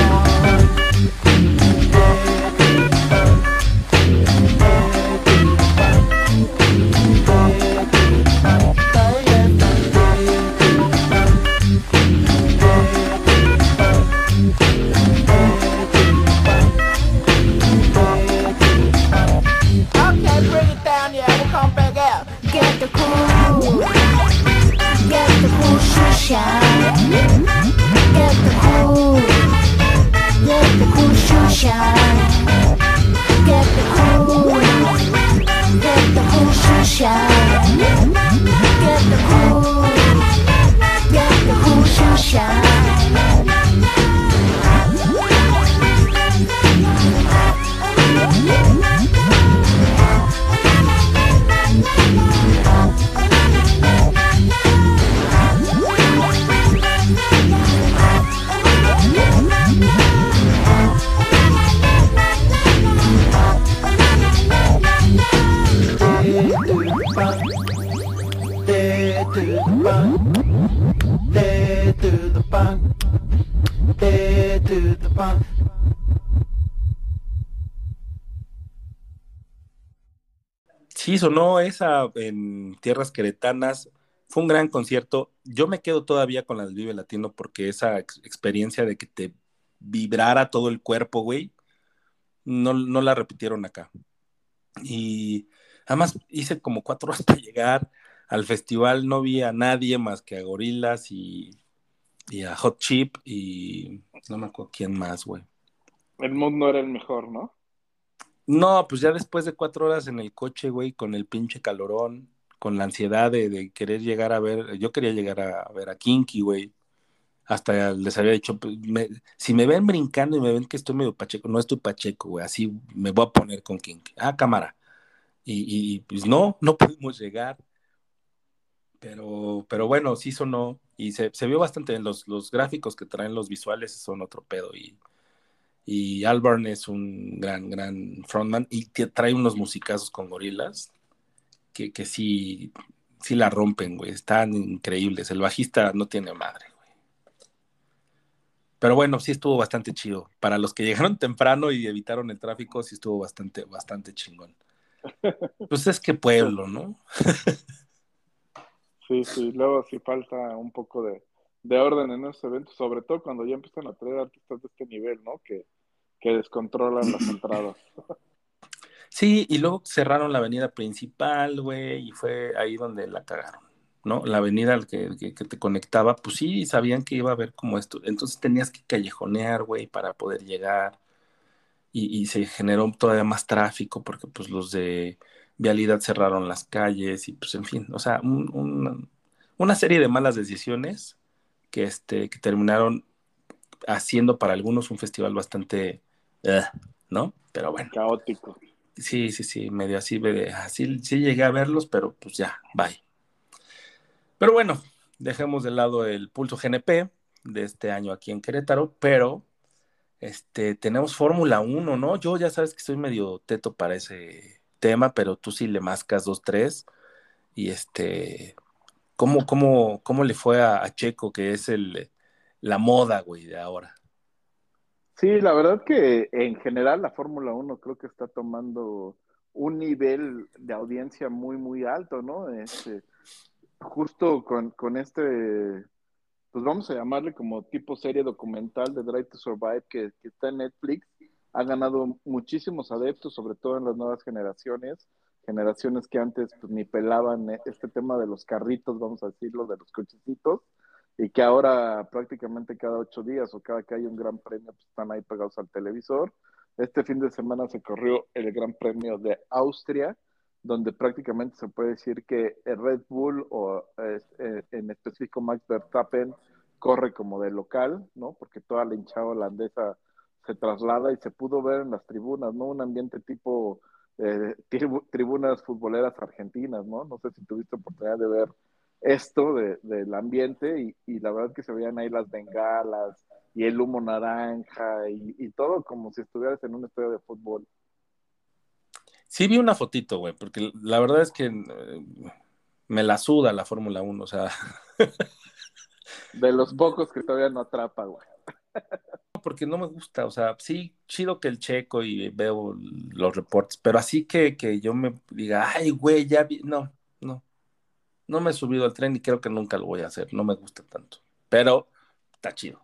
Sí, sonó esa en Tierras Queretanas. Fue un gran concierto. Yo me quedo todavía con las Vive Latino porque esa ex- experiencia de que te vibrara todo el cuerpo, güey, no, no la repitieron acá. Y además hice como cuatro horas para llegar al festival. No vi a nadie más que a Gorilas y, y a Hot Chip y no me acuerdo quién más, güey. El mundo era el mejor, ¿no? No, pues ya después de cuatro horas en el coche, güey, con el pinche calorón, con la ansiedad de, querer llegar a ver, yo quería llegar a, ver a Kinky, güey. Hasta les había dicho, pues, me- si me ven brincando y me ven que estoy medio pacheco, no estoy pacheco, güey, así me voy a poner con Kinky. Ah, cámara. Y, y, pues no, no pudimos llegar. Pero, pero bueno, sí sonó y se, se vio bastante en los, los gráficos que traen los visuales son otro pedo y, y Albarn es un gran, gran frontman y trae unos musicazos con gorilas que, que sí, sí la rompen, güey. Están increíbles. El bajista no tiene madre, güey. Pero bueno, sí estuvo bastante chido. Para los que llegaron temprano y evitaron el tráfico, sí estuvo bastante, bastante chingón. Pues es que pueblo, ¿no? Sí, sí, luego sí falta un poco de, de orden en esos eventos, sobre todo cuando ya empiezan a traer artistas de este nivel, ¿no? Que, que descontrolan las entradas. Sí, y luego cerraron la avenida principal, güey, y fue ahí donde la cagaron, ¿no? La avenida que, que, que te conectaba, pues sí, sabían que iba a haber como esto. Entonces tenías que callejonear, güey, para poder llegar. Y, se generó todavía más tráfico porque pues los de vialidad cerraron las calles y pues en fin, o sea, un- un- una serie de malas decisiones que, este, que terminaron haciendo para algunos un festival bastante, ¿no? Pero bueno. Caótico. Sí, sí, sí, medio así, así, sí llegué a verlos, pero pues ya, bye. Pero bueno, dejemos de lado el pulso GNP de este año aquí en Querétaro, pero este, tenemos Fórmula 1, ¿no? Yo ya sabes que soy medio teto para ese tema, pero tú sí le mascas dos, tres. Y este, ¿cómo, cómo, cómo le fue a, a Checo, que es el, la moda, güey, de ahora? Sí, la verdad que en general la Fórmula 1 creo que está tomando un nivel de audiencia muy, muy alto, ¿no? Este, justo con, con este, pues vamos a llamarle como tipo serie documental de Drive to Survive que, está en Netflix, ha ganado muchísimos adeptos, sobre todo en las nuevas generaciones, generaciones que antes pues, ni pelaban eh, este tema de los carritos, vamos a decirlo, de los cochecitos, y que ahora prácticamente cada ocho días o cada que hay un gran premio pues, están ahí pegados al televisor. Este fin de semana se corrió el Gran Premio de Austria, donde prácticamente se puede decir que el Red Bull o eh, eh, en específico Max Verstappen corre como de local, ¿no? Porque toda la hinchada holandesa se traslada y se pudo ver en las tribunas, ¿no? Un ambiente tipo eh, tribu tribunas futboleras argentinas, ¿no? No sé si tuviste oportunidad de ver esto de, del ambiente y, y, la verdad que se veían ahí las bengalas y el humo naranja y, y todo como si estuvieras en un estadio de fútbol. Sí vi una fotito, güey, porque la verdad es que eh, me la suda la Fórmula 1, o sea. de los pocos que todavía no atrapa, güey. Porque no me gusta, o sea, sí, chido que el checo y veo los reportes, pero así que, que yo me diga, ay, güey, ya vi, no, no, me he subido al tren y creo que nunca lo voy a hacer, no me gusta tanto, pero está chido.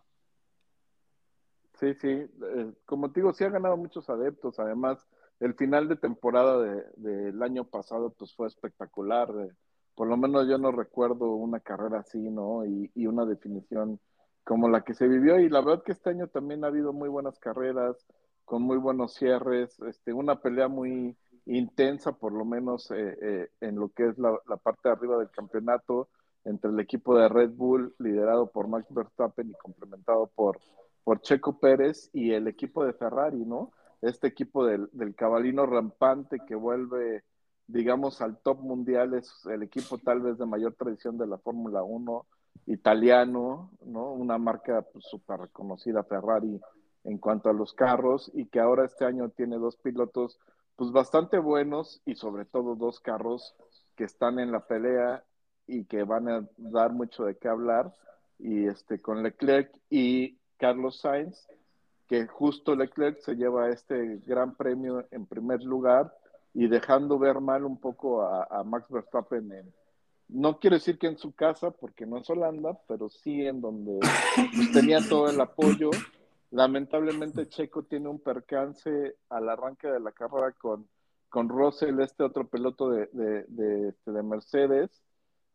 Sí, sí, eh, como te digo, sí ha ganado muchos adeptos, además el final de temporada del de, de año pasado pues fue espectacular, eh, por lo menos yo no recuerdo una carrera así, ¿no? Y, y, una definición como la que se vivió y la verdad que este año también ha habido muy buenas carreras, con muy buenos cierres, este, una pelea muy intensa por lo menos eh, eh, en lo que es la, parte de arriba del campeonato entre el equipo de Red Bull liderado por Max Verstappen y complementado por, por Checo Pérez y el equipo de Ferrari, ¿no? Este equipo del, del cabalino rampante que vuelve digamos, al top mundial, es el equipo tal vez de mayor tradición de la Fórmula 1, italiano, ¿no? Una marca pues, súper reconocida, Ferrari, en cuanto a los carros, y que ahora este año tiene dos pilotos, pues bastante buenos, y sobre todo dos carros que están en la pelea y que van a dar mucho de qué hablar, y este, con Leclerc y Carlos Sainz, que justo Leclerc se lleva este gran premio en primer lugar, y dejando ver mal un poco a, Max Verstappen en, no quiero decir que en su casa, porque no es Holanda, pero sí en donde tenía todo el apoyo. Lamentablemente Checo tiene un percance al arranque de la carrera con, con Russell, este otro piloto de, de, de, de Mercedes,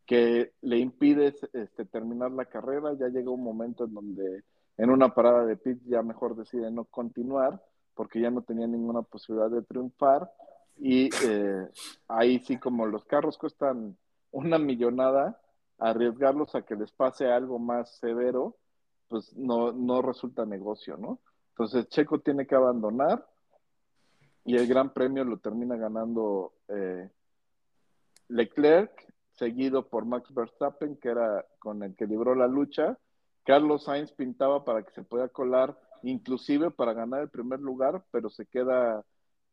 que le impide este, terminar la carrera. Ya llega un momento en donde en una parada de pit ya mejor decide no continuar, porque ya no tenía ninguna posibilidad de triunfar y eh, ahí sí como los carros cuestan una millonada, arriesgarlos a que les pase algo más severo, pues no, no resulta negocio, ¿no? Entonces Checo tiene que abandonar y el Gran Premio lo termina ganando eh, Leclerc, seguido por Max Verstappen, que era con el que libró la lucha. Carlos Sainz pintaba para que se pueda colar, inclusive para ganar el primer lugar, pero se queda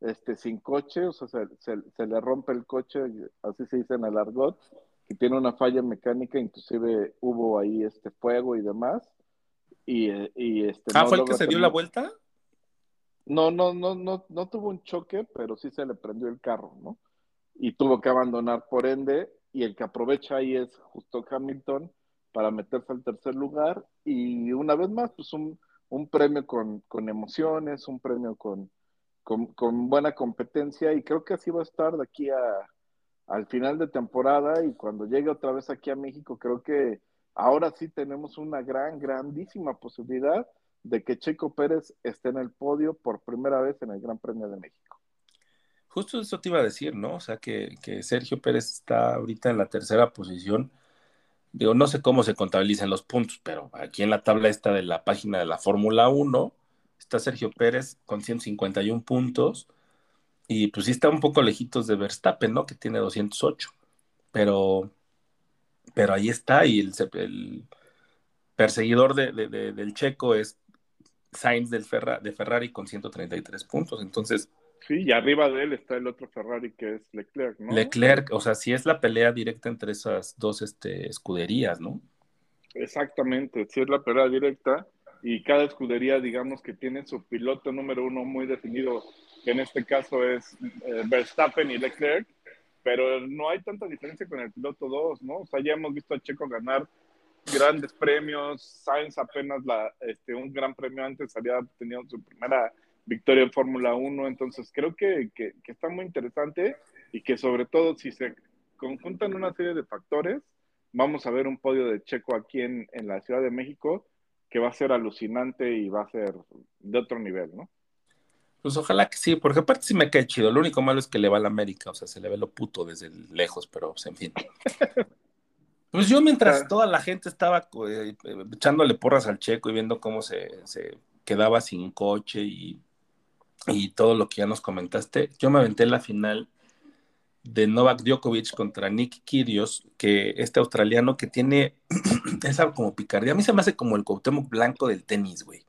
este, sin coche, o sea, se, se, se, le rompe el coche, así se dice en el argot, que tiene una falla mecánica, inclusive hubo ahí este fuego y demás, y, y este Ah, no ¿fue el que se dio la vuelta? No, no, no, no, no tuvo un choque, pero sí se le prendió el carro, ¿no? Y tuvo que abandonar por ende, y el que aprovecha ahí es justo Hamilton para meterse al tercer lugar, y una vez más, pues un, un premio con, con emociones, un premio con, con, con buena competencia, y creo que así va a estar de aquí a, al final de temporada, y cuando llegue otra vez aquí a México, creo que ahora sí tenemos una gran, grandísima posibilidad de que Checo Pérez esté en el podio por primera vez en el Gran Premio de México. Justo eso te iba a decir, ¿no? O sea, que, Sergio Pérez está ahorita en la tercera posición. Digo, no sé cómo se contabilizan los puntos, pero aquí en la tabla esta de la página de la Fórmula 1 está Sergio Pérez con 151 puntos y pues sí está un poco lejitos de Verstappen, ¿no? Que tiene 208, pero, pero ahí está y el, el perseguidor de, de, de, del checo es Sainz del Ferra, de Ferrari con 133 puntos, entonces... Sí, y arriba de él está el otro Ferrari que es Leclerc, ¿no? Leclerc, o sea, sí es la pelea directa entre esas dos este, escuderías, ¿no? Exactamente, sí es la pelea directa y cada escudería, digamos que tiene su piloto número uno muy definido, que en este caso es eh, Verstappen y Leclerc, pero no hay tanta diferencia con el piloto 2, ¿no? O sea, ya hemos visto a Checo ganar grandes premios, Sainz apenas la, este, un gran premio antes había tenido su primera victoria en Fórmula 1, entonces creo que, que, que, está muy interesante y que sobre todo si se conjuntan una serie de factores, vamos a ver un podio de Checo aquí en, en la Ciudad de México que va a ser alucinante y va a ser de otro nivel, ¿no? Pues ojalá que sí, porque aparte sí me cae chido. Lo único malo es que le va a la América, o sea, se le ve lo puto desde lejos, pero pues, en fin. Pues yo mientras toda la gente estaba eh, echándole porras al checo y viendo cómo se, se quedaba sin coche y, y, todo lo que ya nos comentaste, yo me aventé la final de Novak Djokovic contra Nick Kyrgios, que este australiano que tiene esa como picardía, a mí se me hace como el Cuauhtémoc blanco del tenis, güey.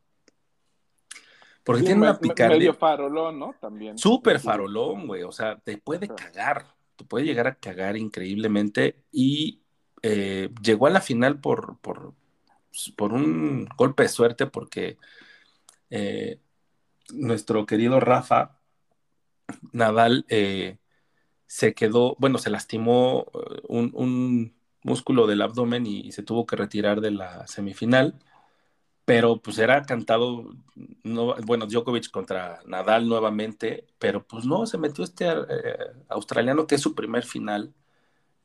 Porque Sí, tiene me- una picardía Medio farolón, ¿no? También. súper farolón, güey, o sea, te puede cagar, te puede llegar a cagar increíblemente y eh, llegó a la final por, por, por un golpe de suerte porque eh, nuestro querido Rafa Nadal eh, se quedó, bueno, se lastimó un, un músculo del abdomen y, y se tuvo que retirar de la semifinal, pero pues era cantado, no, bueno, Djokovic contra Nadal nuevamente, pero pues no, se metió este eh, australiano que es su primer final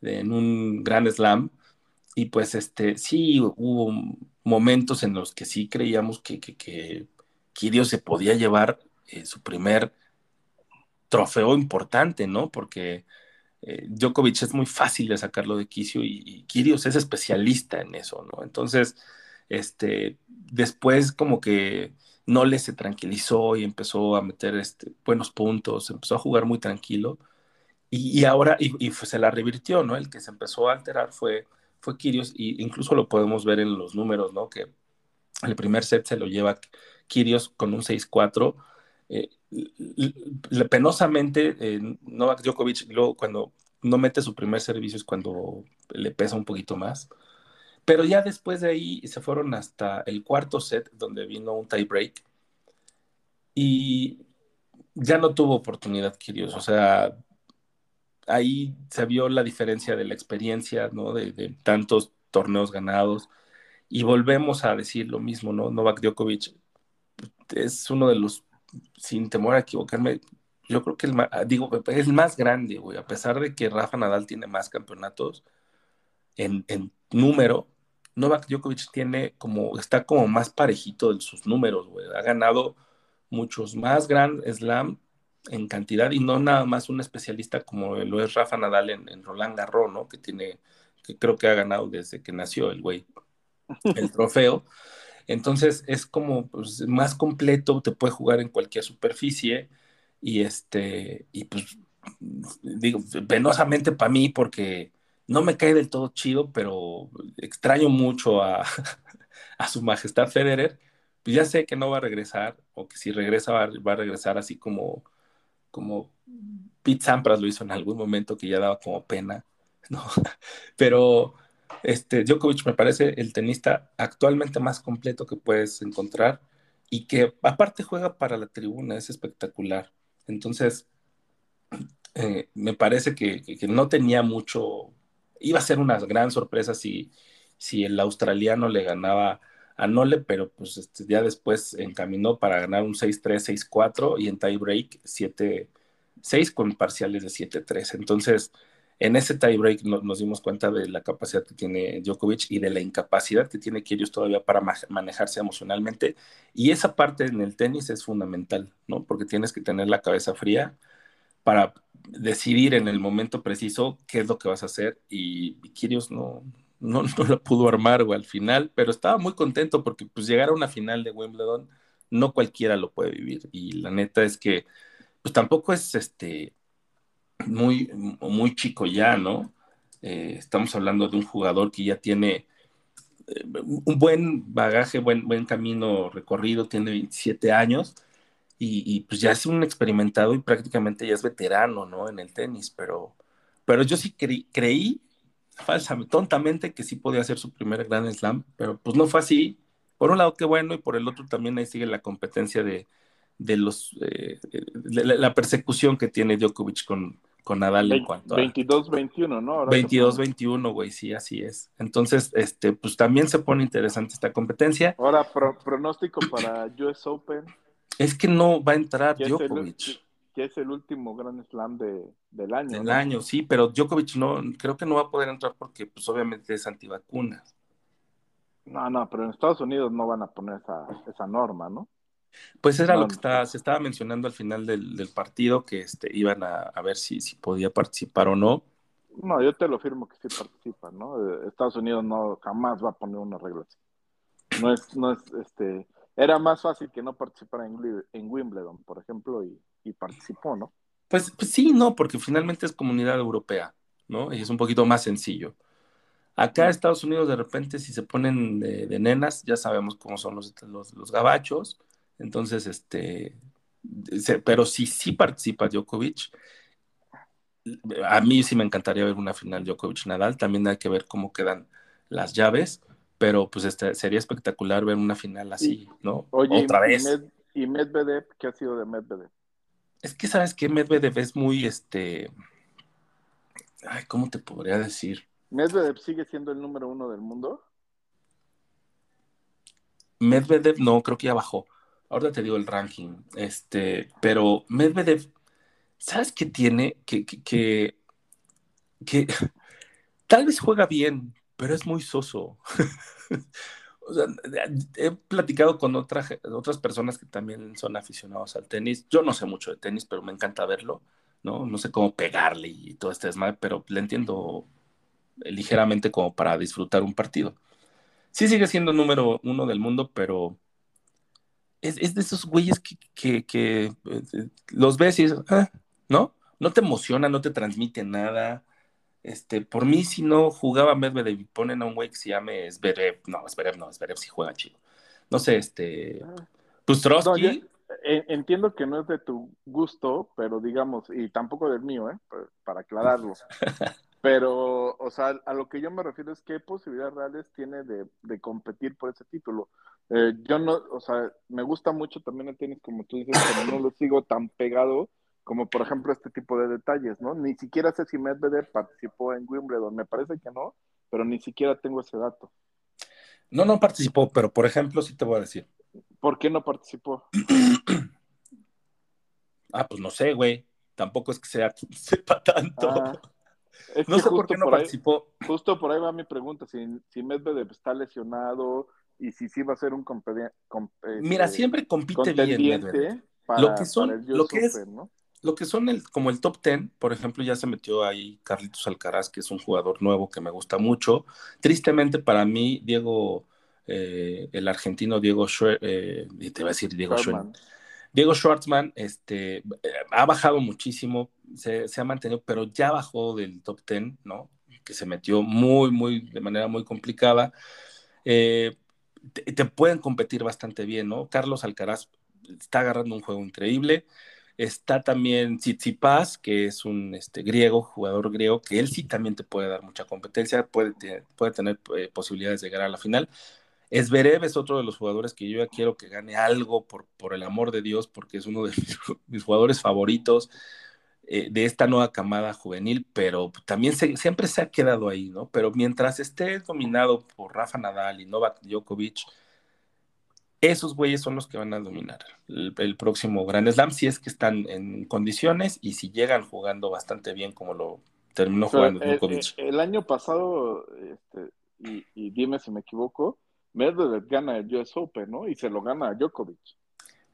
en un gran slam y pues este, sí hubo momentos en los que sí creíamos que, que, que Kyrgios se podía llevar eh, su primer trofeo importante, ¿no? Porque eh, Djokovic es muy fácil de sacarlo de quicio y, y Kyrgios es especialista en eso, ¿no? Entonces, este, después como que no le se tranquilizó y empezó a meter este, buenos puntos, empezó a jugar muy tranquilo y, ahora, y, se la revirtió, ¿no? El que se empezó a alterar fue, fue Kyrgios y incluso lo podemos ver en los números, ¿no? Que el primer set se lo lleva Kyrgios con un 6-4. Eh, penosamente, eh, Novak Djokovic, luego cuando no mete su primer servicio es cuando le pesa un poquito más. Pero ya después de ahí se fueron hasta el cuarto set, donde vino un tie break. Y ya no tuvo oportunidad, Kyrgios. O sea, ahí se vio la diferencia de la experiencia, ¿no? De, de tantos torneos ganados. Y volvemos a decir lo mismo, ¿no? Novak Djokovic es uno de los, sin temor a equivocarme, yo creo que el más, digo, es el más grande, güey, a pesar de que Rafa Nadal tiene más campeonatos en, en número, Novak Djokovic tiene como, está como más parejito de sus números, güey, ha ganado muchos más Grand Slam en cantidad y no nada más un especialista como lo es Rafa Nadal en, en Roland Garros, ¿no? Que tiene, que creo que ha ganado desde que nació el güey el trofeo. Entonces es como pues, más completo, te puede jugar en cualquier superficie y este, y pues digo, penosamente para mí porque no me cae del todo chido, pero extraño mucho a, a su majestad Federer. Pues ya sé que no va a regresar, o que si regresa va, va a regresar así como, como Pete Sampras lo hizo en algún momento que ya daba como pena, ¿no? Pero, Este, Djokovic me parece el tenista actualmente más completo que puedes encontrar y que aparte juega para la tribuna, es espectacular. Entonces, eh, me parece que, que- que no tenía mucho, iba a ser una gran sorpresa si, si el australiano le ganaba a Nole, pero pues este, ya después encaminó para ganar un 6-3, 6-4 y en tiebreak 7-6 con parciales de 7-3. Entonces, en ese tiebreak no- nos dimos cuenta de la capacidad que tiene Djokovic y de la incapacidad que tiene Kyrgios todavía para ma- manejarse emocionalmente. Y esa parte en el tenis es fundamental, ¿no? Porque tienes que tener la cabeza fría para decidir en el momento preciso qué es lo que vas a hacer. Y, Kyrgios no, no, no lo pudo armar, güey, al final, pero estaba muy contento porque pues llegar a una final de Wimbledon no cualquiera lo puede vivir. Y la neta es que pues tampoco es este muy, muy chico ya, ¿no? Eh, estamos hablando de un jugador que ya tiene eh, un buen bagaje, buen, buen camino recorrido, tiene 27 años y, y, pues ya es un experimentado y prácticamente ya es veterano, ¿no? En el tenis, pero, pero yo sí creí, creí falsamente, tontamente que sí podía ser su primer Grand Slam, pero pues no fue así. Por un lado, qué bueno, y por el otro también ahí sigue la competencia de, de los eh, de la, la, persecución que tiene Djokovic con, con Nadal en cuanto a 22-21, ¿no? Ahora 22-21, güey, sí, así es. Entonces, este, pues también se pone interesante esta competencia. Ahora, pro, pronóstico para US Open. Es que no va a entrar Djokovic. Es el, que es el último Grand Slam de, del año. Del ¿no? año, sí, pero Djokovic no, creo que no va a poder entrar porque, pues, obviamente es antivacunas. No, no, pero en Estados Unidos no van a poner esa, esa norma, ¿no? Pues era No, lo que está, se estaba mencionando al final del, del partido, que este, iban a, a ver si, si podía participar o no. No, yo te lo firmo que sí participan, ¿no? Eh, Estados Unidos no jamás va a poner una regla así. No es, no es, este, era más fácil que no participara en, Wi- en Wimbledon, por ejemplo, y, y participó, ¿no? Pues, pues sí, no, porque finalmente es comunidad europea, ¿no? Y es un poquito más sencillo. Acá Estados Unidos de repente si se ponen de, de nenas, ya sabemos cómo son los, los, los gabachos, entonces, este, se- pero si sí participa Djokovic, a mí sí me encantaría ver una final Djokovic-Nadal, también hay que ver cómo quedan las llaves, pero pues este, sería espectacular ver una final así, ¿no? Oye, Otra y, vez. Med- y Medvedev, ¿qué ha sido de Medvedev? Es que sabes que Medvedev es muy, este, ay, ¿cómo te podría decir? ¿Medvedev sigue siendo el número uno del mundo? Medvedev, no, creo que ya bajó. Ahorita te digo el ranking. Este, pero Medvedev, ¿sabes qué tiene? Que, que, que, que tal vez juega bien, pero es muy soso. O sea, he platicado con otra, otras personas que también son aficionados al tenis. Yo no sé mucho de tenis, pero me encanta verlo, ¿no? No sé cómo pegarle y todo este desmadre, pero le entiendo ligeramente como para disfrutar un partido. Sí sigue siendo número uno del mundo, pero es, es de esos güeyes que, que, que, eh, los ves y dices, ah, ¿no? No te emociona, no te transmite nada. Este, por mí, si no jugaba Medvedev y ponen a un güey que se llame Zverev, no, Zverev no, Zverev sí juega chido. No sé, este, No, Pustrowski, yo- eh, entiendo que no es de tu gusto, pero digamos, y tampoco del mío, ¿eh? Pa- Para aclararlo. Pero, o sea, a lo que yo me refiero es qué posibilidades reales tiene de, de competir por ese título. Eh, yo no, o sea, me gusta mucho también el tenis, como tú dices, pero no lo sigo tan pegado como, por ejemplo, este tipo de detalles, ¿no? Ni siquiera sé si Medvedev participó en Wimbledon, me parece que no, pero ni siquiera tengo ese dato. no, no participó, pero por ejemplo, sí te voy a decir, ¿Por qué no participó? ah, pues no sé, güey, tampoco es que sea, sepa tanto. Ah, es no que sé por qué no por ahí- participó. Justo por ahí va mi pregunta, si, si Medvedev está lesionado y si sí va a ser un compedi- com- Mira, este, siempre compite bien, Medvedev. para, Lo que son- lo que es- Open, ¿no? Lo que son el, como el top 10, por ejemplo, ya se metió ahí Carlitos Alcaraz, que es un jugador nuevo que me gusta mucho. Tristemente para mí, Diego, eh, el argentino Diego eh, te voy a decir Diego Sherman. Diego Schwartzman este, eh, ha bajado muchísimo, se, se ha mantenido, pero ya bajó del top 10, ¿no? Que se metió muy, muy, de manera muy complicada. Eh, te, te pueden competir bastante bien, ¿no? Carlos Alcaraz está agarrando un juego increíble. Está también Tsitsipas, que es un este, griego, jugador griego, que él sí también te puede dar mucha competencia, puede, puede tener eh, posibilidades de llegar a la final. Esberev es otro de los jugadores que yo ya quiero que gane algo por, por el amor de Dios, porque es uno de mis, jugadores favoritos eh, de esta nueva camada juvenil, pero también siempre se ha quedado ahí, ¿no? Pero mientras esté dominado por Rafa Nadal y Novak Djokovic, esos güeyes son los que van a dominar el, el próximo Grand Slam, si es que están en condiciones y si llegan jugando bastante bien como lo terminó jugando eh, Djokovic. eh, el año pasado, este, y, y dime si me equivoco, Medvedev gana el US Open, ¿no? Y se lo gana a Djokovic.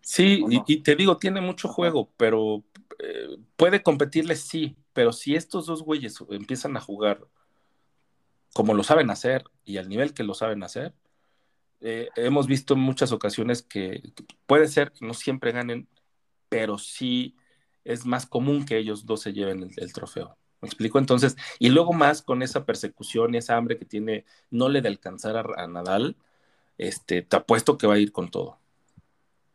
Sí, ¿o y, te digo, tiene mucho Ajá. juego, pero eh, puede competirle, sí, pero si estos dos güeyes empiezan a jugar como lo saben hacer y al nivel que lo saben hacer, eh, hemos visto en muchas ocasiones que, puede ser que no siempre ganen, pero sí es más común que ellos dos se lleven el, trofeo. ¿Me explico? Entonces, y luego más con esa persecución y esa hambre que tiene, no le de alcanzar a, a Nadal, este, te apuesto que va a ir con todo.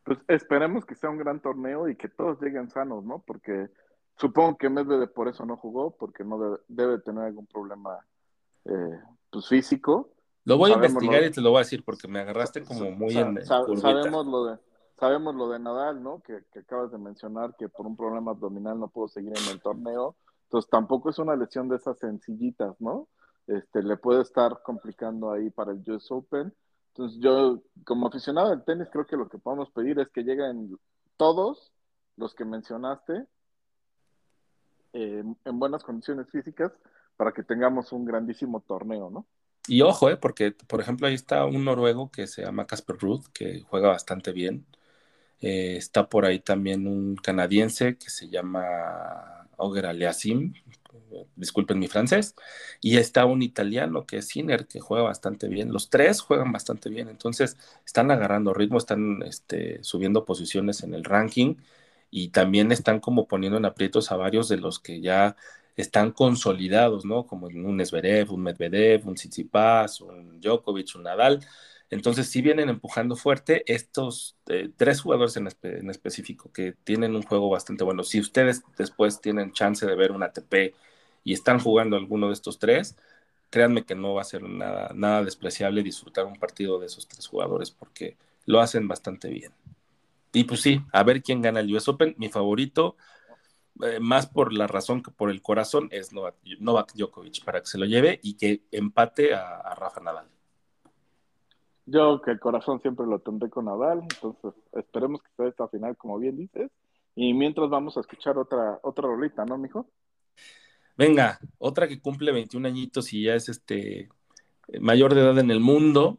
Pues esperemos que sea un gran torneo y que todos lleguen sanos, ¿no? Porque supongo que Medvedev por eso no jugó, porque no debe, debe tener algún problema eh, pues físico. Lo voy a investigar y te lo voy a decir porque me agarraste como muy Sa- en sa- curvita. sabemos lo de sabemos lo de Nadal, ¿no? Que, que acabas de mencionar que por un problema abdominal no pudo seguir en el torneo. Entonces tampoco es una lesión de esas sencillitas, ¿no? Este le puede estar complicando ahí para el US Open. Entonces yo como aficionado del tenis creo que lo que podemos pedir es que lleguen todos los que mencionaste eh, en buenas condiciones físicas para que tengamos un grandísimo torneo, ¿no? Y ojo, eh, porque por ejemplo ahí está un noruego que se llama Casper Ruud, que juega bastante bien. Eh, está por ahí también un canadiense que se llama Auger Aliasim, disculpen mi francés, y está un italiano que es Sinner, que juega bastante bien. Los tres juegan bastante bien, entonces están agarrando ritmo, están este, subiendo posiciones en el ranking y también están como poniendo en aprietos a varios de los que ya están consolidados, ¿no? Como un Zverev, un Medvedev, un Tsitsipas, un Djokovic, un Nadal. Entonces, sí vienen empujando fuerte estos eh, tres jugadores en, en, específico que tienen un juego bastante bueno. Si ustedes después tienen chance de ver un ATP y están jugando alguno de estos tres, créanme que no va a ser nada, nada despreciable disfrutar un partido de esos tres jugadores porque lo hacen bastante bien. Y pues sí, a ver quién gana el US Open. Mi favorito, eh, más por la razón que por el corazón, es Novak, Novak Djokovic para que se lo lleve y que empate a, a Rafa Nadal. Yo que el corazón siempre lo tendré con Nadal, entonces esperemos que sea esta final, como bien dices. Y mientras vamos a escuchar otra, otra rolita, ¿no, mijo? Venga, otra que cumple 21 añitos y ya es este mayor de edad en el mundo,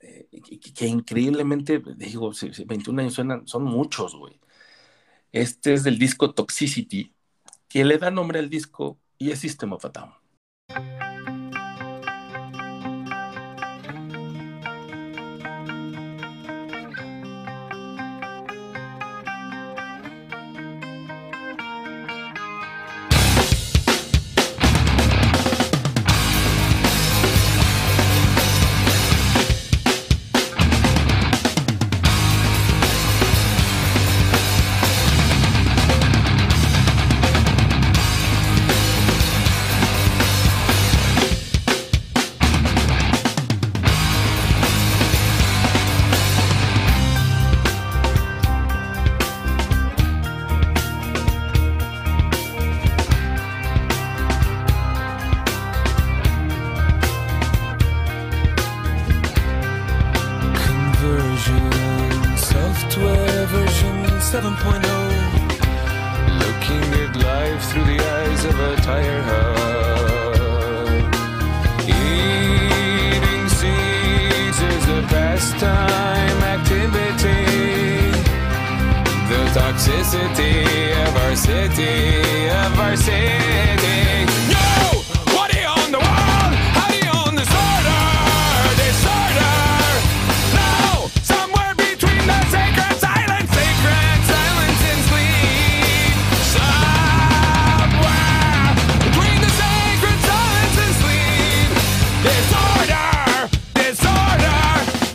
eh, que, que, increíblemente, digo, 21 años suenan, son muchos, güey. Este es del disco Toxicity, que le da nombre al disco y es System of a Down.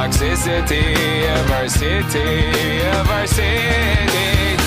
toxicity of our city, of our city.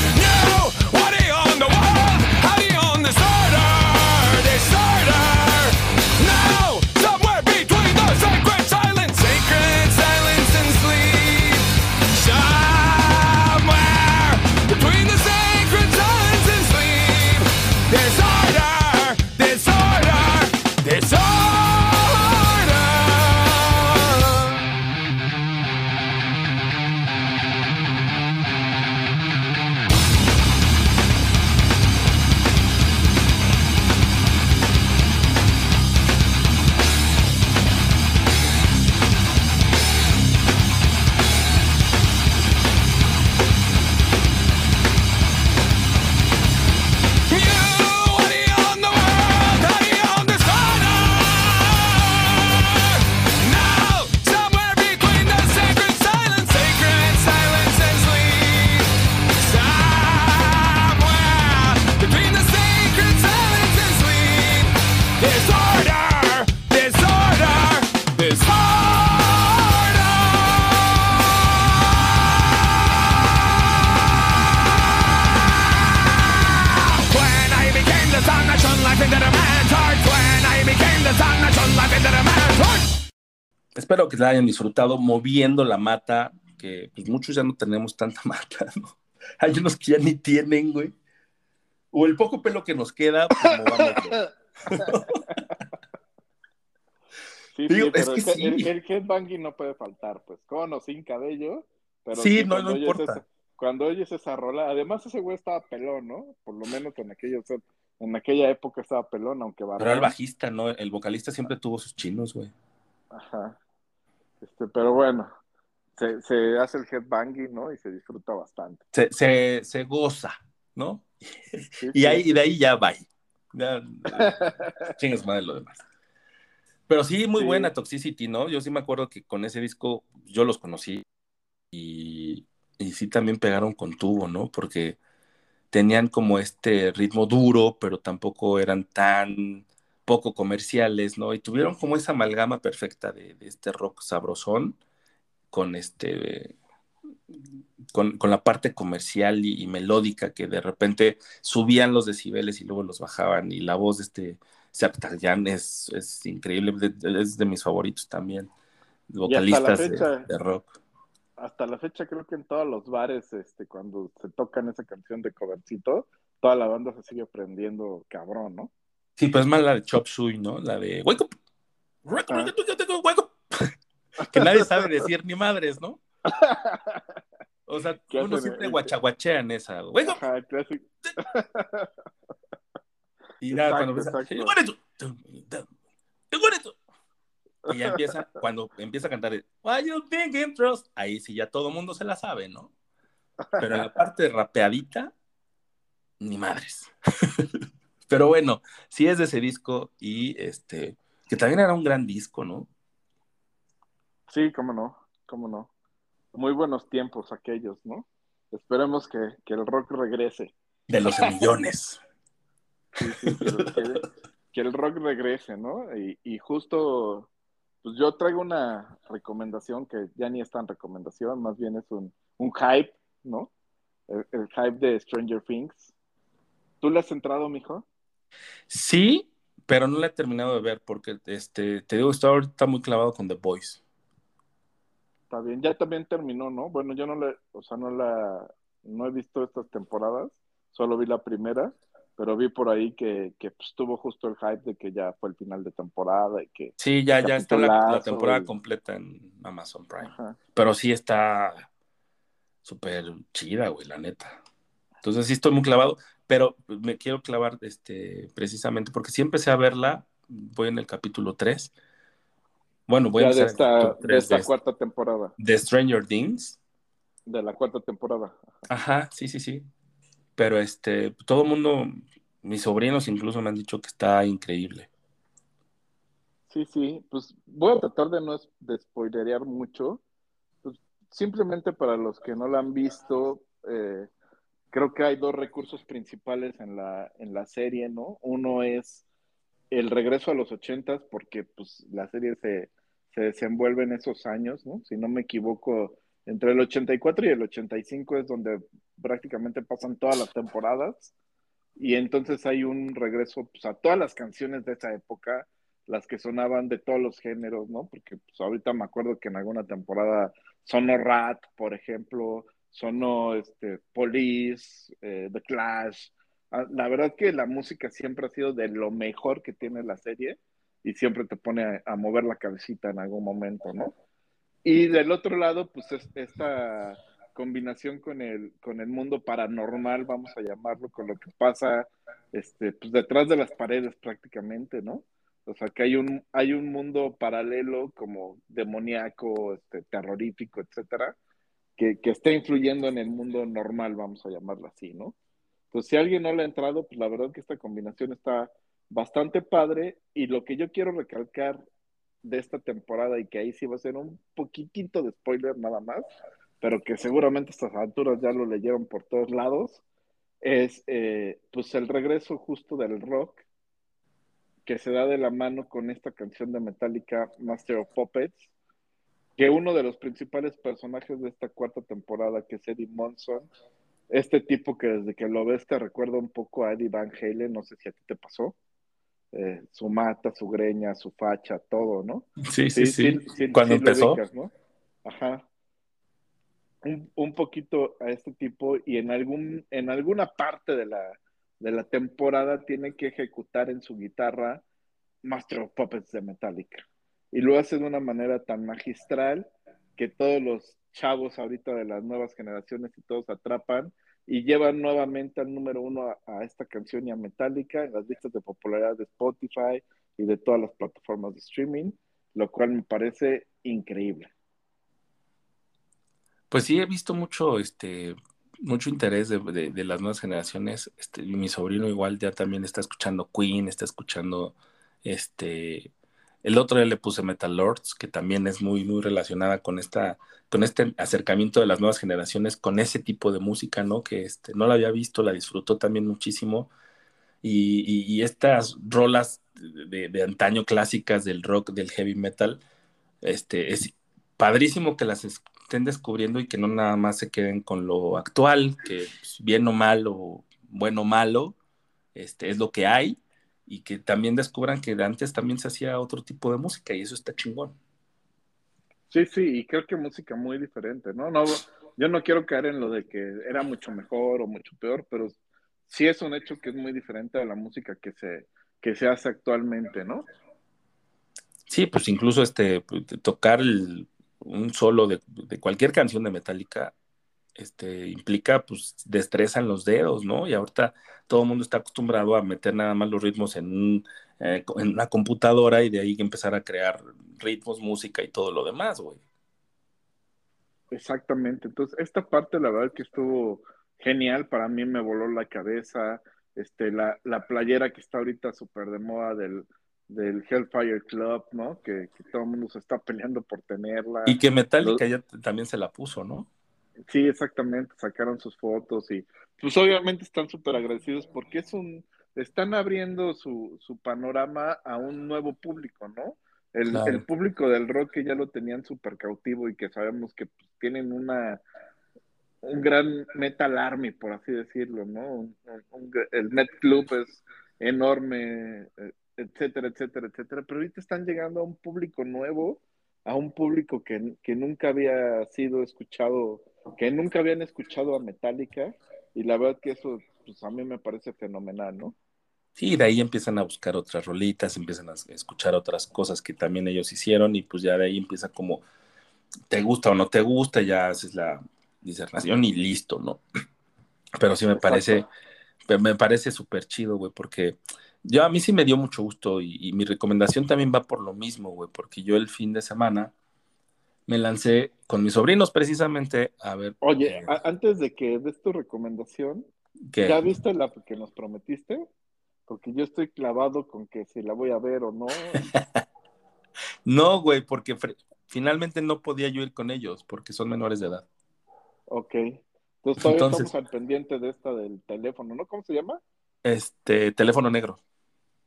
Que la hayan disfrutado moviendo la mata, que pues muchos ya no tenemos tanta mata, ¿no? Hay unos que ya ni tienen, güey. O el poco pelo que nos queda, pues. Sí, Digo, sí, pero es que el, sí. el- el headbanging no puede faltar, pues, con o sin cabello. Pero Sí, sí, no, cuando no oyes importa. esa- cuando oyes esa rola, además ese güey estaba pelón, ¿no? Por lo menos en aquellos, en aquella época estaba pelón, aunque Pero era el bajista, ¿no? El vocalista siempre tuvo sus chinos, güey. Ajá. Este, pero bueno, se, se hace el headbanging, ¿no? Y se disfruta bastante. Se, se, se goza, ¿no? Sí, Y, sí. ahí, y de ahí ya va. Ya, eh, chingas madre lo demás. Pero sí, muy Sí. buena Toxicity, ¿no? Yo sí me acuerdo que con ese disco yo los conocí y, y sí también pegaron con tubo, ¿no? Porque tenían como este ritmo duro, pero tampoco eran tan poco comerciales, ¿no? Y tuvieron como esa amalgama perfecta de, de este rock sabrosón con este con, con la parte comercial y, y melódica que de repente subían los decibeles y luego los bajaban y la voz de este Septarjan es, es increíble, es de mis favoritos también, vocalistas de- fecha. de, rock. Hasta la fecha creo que en todos los bares, este, cuando se tocan esa canción de covercito, toda la banda se sigue prendiendo cabrón, ¿no? Sí, pues es más la de Chop Suey, ¿no? La de Wake Up, Wake Up. Wake que nadie sabe decir ni madres, ¿no? O sea, ¿Qué uno siempre guachaguachea en esa. Wake up. Ajá, el. Y Exacto, cuando empieza, ya empieza, cuando empieza a cantar, el, Why you thinking trust, ahí sí ya todo mundo se la sabe, ¿no? Pero en la parte rapeadita, ni madres. Pero bueno, sí es de ese disco y este, que también era un gran disco, ¿no? Sí, cómo no, cómo no. Muy buenos tiempos aquellos, ¿no? Esperemos que, que el rock regrese. De los millones. Sí, sí, que, que- que el rock regrese, ¿no? Y, y justo, pues yo traigo una recomendación que ya ni es tan recomendación, más bien es un, un hype, ¿no? El, el hype de Stranger Things. ¿Tú le has entrado, mijo? Sí, pero no la he terminado de ver porque este, te digo, estoy ahorita muy clavado con The Boys. Está bien, ya también terminó, ¿no? Bueno, yo no le, o sea, no la, no he visto estas temporadas, solo vi la primera, pero vi por ahí que, que pues, tuvo justo el hype de que ya fue el final de temporada y que, Sí, ya, ya está la, temporada y- completa en Amazon Prime. ajá, Pero sí está súper chida, güey, la neta. Entonces sí estoy muy clavado, pero me quiero clavar este, precisamente porque sí empecé a verla, voy en el capítulo 3. Bueno, voy a ya de empezar el esta, de 3 esta de, cuarta temporada, de Stranger Things. de la cuarta temporada. Ajá, sí, sí, sí. Pero este, todo el mundo, mis sobrinos incluso me han dicho que está increíble. Sí, sí, pues voy a tratar de no de spoilerear mucho. Pues, simplemente para los que no la han visto, eh, creo que hay dos recursos principales en la, en la serie, ¿no? Uno es el regreso a los ochentas, porque pues la serie se, se desenvuelve en esos años, ¿no? Si no me equivoco, entre el 84 y el 85 es donde prácticamente pasan todas las temporadas. Y entonces hay un regreso pues, a todas las canciones de esa época, las que sonaban de todos los géneros, ¿no? Porque pues, ahorita me acuerdo que en alguna temporada sonó Rat, por ejemplo, sonó este, Police, eh, The Clash. Ah, La verdad que la música siempre ha sido de lo mejor que tiene la serie y siempre te pone a, a mover la cabecita en algún momento, ¿no? Y del otro lado, pues es esta combinación con el, con el mundo paranormal, vamos a llamarlo, con lo que pasa este, pues detrás de las paredes prácticamente, ¿no? O sea, que hay un, hay un mundo paralelo como demoníaco, este, terrorífico, etcétera, que, que influyendo en el mundo normal, vamos a llamarlo así, ¿no? Entonces, si alguien no le ha entrado, pues la verdad que esta combinación está bastante padre y lo que yo quiero recalcar de esta temporada y que ahí sí va a ser un poquitito de spoiler nada más, pero que seguramente estas alturas ya lo leyeron por todos lados, es eh, pues el regreso justo del rock que se da de la mano con esta canción de Metallica, Master of Puppets, que uno de los principales personajes de esta cuarta temporada, que es Eddie Monson, este tipo que desde que lo ves te recuerda un poco a Eddie Van Halen, no sé si a ti te pasó, eh, su mata, su greña, su facha, todo, ¿no? Sí, sí, sí. Cuando empezó. ubicas, ¿no? Ajá. Un, un poquito a este tipo y en algún, en alguna parte de la, de la temporada tiene que ejecutar en su guitarra Master of Puppets de Metallica. Y lo hace de una manera tan magistral que todos los chavos ahorita de las nuevas generaciones y todos atrapan y llevan nuevamente al número uno a, esta canción y a Metallica en las listas de popularidad de Spotify y de todas las plataformas de streaming, lo cual me parece increíble. Pues sí, he visto mucho, este, mucho interés de, de- de las nuevas generaciones. Este, mi sobrino igual ya también está escuchando Queen, está escuchando, este, el otro le puse Metal Lords, que también es muy, muy relacionada con esta, con este acercamiento de las nuevas generaciones, con ese tipo de música, ¿no? Que este, no la había visto, la disfrutó también muchísimo. Y estas rolas de, de antaño clásicas del rock, del heavy metal, este, es padrísimo que las estén descubriendo y que no nada más se queden con lo actual, que pues, bien o mal o bueno o malo, este, es lo que hay, y que también descubran que de antes también se hacía otro tipo de música y eso está chingón. Sí, sí, y creo que música muy diferente, ¿no? No, yo no quiero caer en lo de que era mucho mejor o mucho peor, pero sí es un hecho que es muy diferente a la música que se, que se hace actualmente, ¿no? Sí, pues incluso este, pues, tocar el- un solo de, de cualquier canción de Metallica este, implica pues destreza en los dedos, ¿no? Y ahorita todo el mundo está acostumbrado a meter nada más los ritmos en, un, eh, en una computadora y de ahí empezar a crear ritmos, música y todo lo demás, güey. Exactamente. Entonces, esta parte, la verdad que estuvo genial. Para mí me voló la cabeza. Este, la, la playera que está ahorita súper de moda del, del Hellfire Club, ¿no? Que, que todo el mundo se está peleando por tenerla. Y que Metallica ya también se la puso, ¿no? Sí, exactamente, sacaron sus fotos y pues obviamente están súper agradecidos porque es un, están abriendo su, su panorama a un nuevo público, ¿no? El, Claro. el público del rock que ya lo tenían súper cautivo y que sabemos que pues, tienen una, un gran metal army, por así decirlo, ¿no? Un- el Met Club es enorme, eh, etcétera, etcétera, etcétera, pero ahorita están llegando a un público nuevo, a un público que, que nunca había sido escuchado, que nunca habían escuchado a Metallica, y la verdad que eso, pues a mí me parece fenomenal, ¿no? Sí, de ahí empiezan a buscar otras rolitas, empiezan a escuchar otras cosas que también ellos hicieron y pues ya de ahí empieza como, te gusta o no te gusta, ya haces la disertación y listo, ¿no? Pero sí me Exacto. parece, me- me parece súper chido, güey, porque yo a mí sí me dio mucho gusto y, y mi recomendación también va por lo mismo, güey, porque yo el fin de semana me lancé con mis sobrinos precisamente a ver Oye, eh, antes de que des tu recomendación, que ¿ya viste la que nos prometiste? Porque yo estoy clavado con que si la voy a ver o no. no, güey, porque finalmente no podía yo ir con ellos porque son menores de edad. Ok. Entonces todavía Entonces- estamos al pendiente de esta del teléfono, ¿no? ¿Cómo se llama? Este, teléfono negro.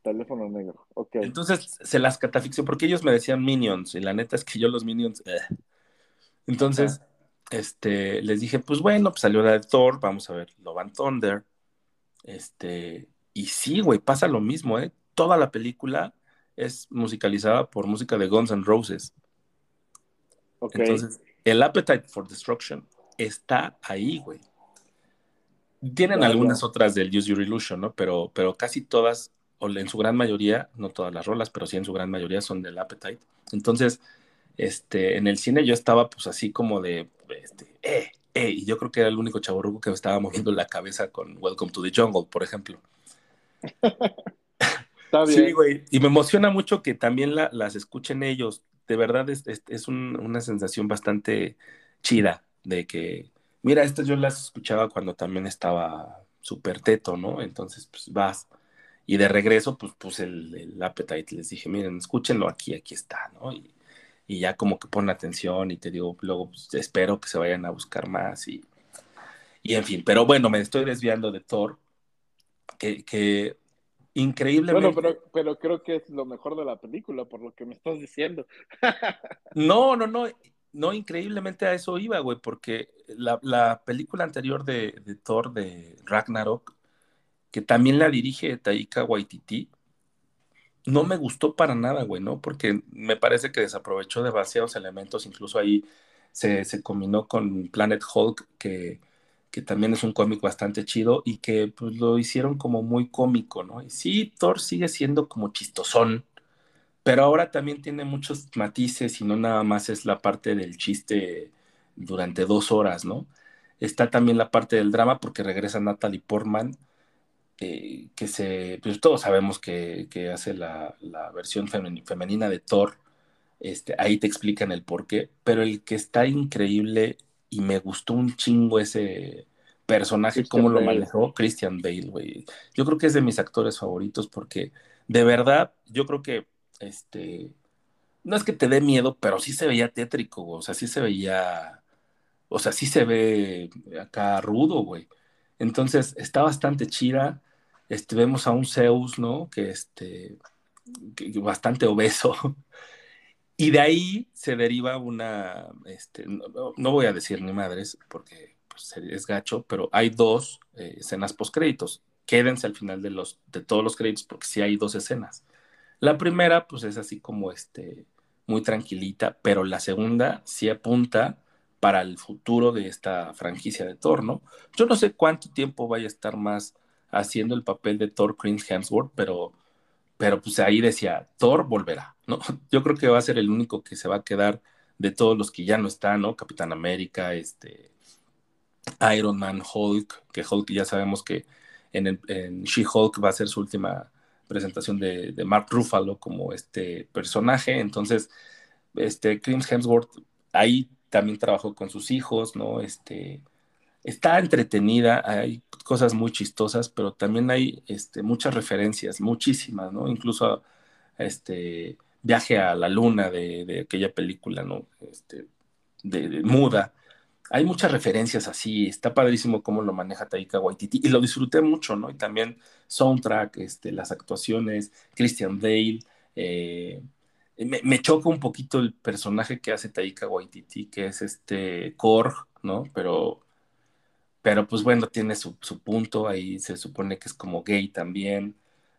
Teléfono negro. Ok. Entonces se las catafixió porque ellos me decían Minions y la neta es que yo los Minions. eh. Entonces, este, les dije, pues bueno, pues salió la de Thor, vamos a ver Love and Thunder. Este, y sí, güey, pasa lo mismo, ¿eh? Toda la película es musicalizada por música de Guns N' Roses. ok. Entonces, el Appetite for Destruction está ahí, güey. Tienen algunas otras del Use Your Illusion, ¿no? Pero, pero casi todas, o en su gran mayoría, no todas las rolas, pero sí en su gran mayoría son del Appetite. Entonces, este, en el cine yo estaba pues así como de, este, eh, eh, y yo creo que era el único chaborruco que me estaba moviendo la cabeza con Welcome to the Jungle, por ejemplo. Está bien. Sí, güey. Y me emociona mucho que también la- las escuchen ellos. De verdad es, es- es un- una sensación bastante chida de que, mira, estas yo las escuchaba cuando también estaba súper teto, ¿no? Entonces, pues vas. Y de regreso, pues puse el, el Appetite. Les dije, miren, escúchenlo aquí, aquí está, ¿no? Y, y ya como que ponen atención y te digo, luego pues, espero que se vayan a buscar más y, y en fin. Pero bueno, me estoy desviando de Thor, que, que increíblemente... Bueno, pero, pero creo que es lo mejor de la película, por lo que me estás diciendo. No, no, no, no, increíblemente a eso iba, güey, porque la, la película anterior de, de Thor, de Ragnarok, que también la dirige Taika Waititi, no me gustó para nada, güey, ¿no? Porque me parece que desaprovechó demasiados elementos, incluso ahí se, se combinó con Planet Hulk, que, que también es un cómic bastante chido y que pues lo hicieron como muy cómico, ¿no? Y sí, Thor sigue siendo como chistosón, pero ahora también tiene muchos matices y no nada más es la parte del chiste durante dos horas, ¿no? Está también la parte del drama porque regresa Natalie Portman, eh, que se, pues todos sabemos que, que hace la, la versión femen- femenina de Thor, este, ahí te explican el por qué, pero el que está increíble y me gustó un chingo ese personaje, Christian cómo lo Bale. manejó Christian Bale, güey. Yo creo que es de mis actores favoritos porque de verdad, yo creo que este, no es que te dé miedo, pero sí se veía tétrico, güey. o sea, sí se veía, o sea, sí se ve acá rudo, güey. Entonces, está bastante chida. Este, vemos a un Zeus, ¿no? Que este, bastante obeso. Y de ahí se deriva una, este, no- no voy a decir ni madres, porque pues, es gacho, pero hay dos eh, escenas postcréditos. Quédense al final de, los, de todos los créditos, porque sí hay dos escenas. La primera, pues es así como este, muy tranquilita, pero la segunda sí apunta para el futuro de esta franquicia de Thor, ¿no? Yo no sé cuánto tiempo vaya a estar más haciendo el papel de Thor Chris Hemsworth, pero, pero pues ahí decía, Thor volverá, ¿no? Yo creo que va a ser el único que se va a quedar de todos los que ya no están, ¿no? Capitán América, este, Iron Man, Hulk, que Hulk ya sabemos que en, en She-Hulk va a ser su última presentación de, de Mark Ruffalo como este personaje, entonces, este, Chris Hemsworth ahí también trabajó con sus hijos, ¿no? Este, está entretenida, hay cosas muy chistosas, pero también hay este, muchas referencias, muchísimas, ¿no? Incluso este viaje a la luna de, de aquella película, ¿no? Este, de, muda. Hay muchas referencias así, está padrísimo cómo lo maneja Taika Waititi y lo disfruté mucho, ¿no? Y también soundtrack, este, las actuaciones, Christian Bale, eh, me, me choca un poquito el personaje que hace Taika Waititi, que es este Korg, ¿no? Pero, pero pues bueno, tiene su, su punto, ahí se supone que es como gay también.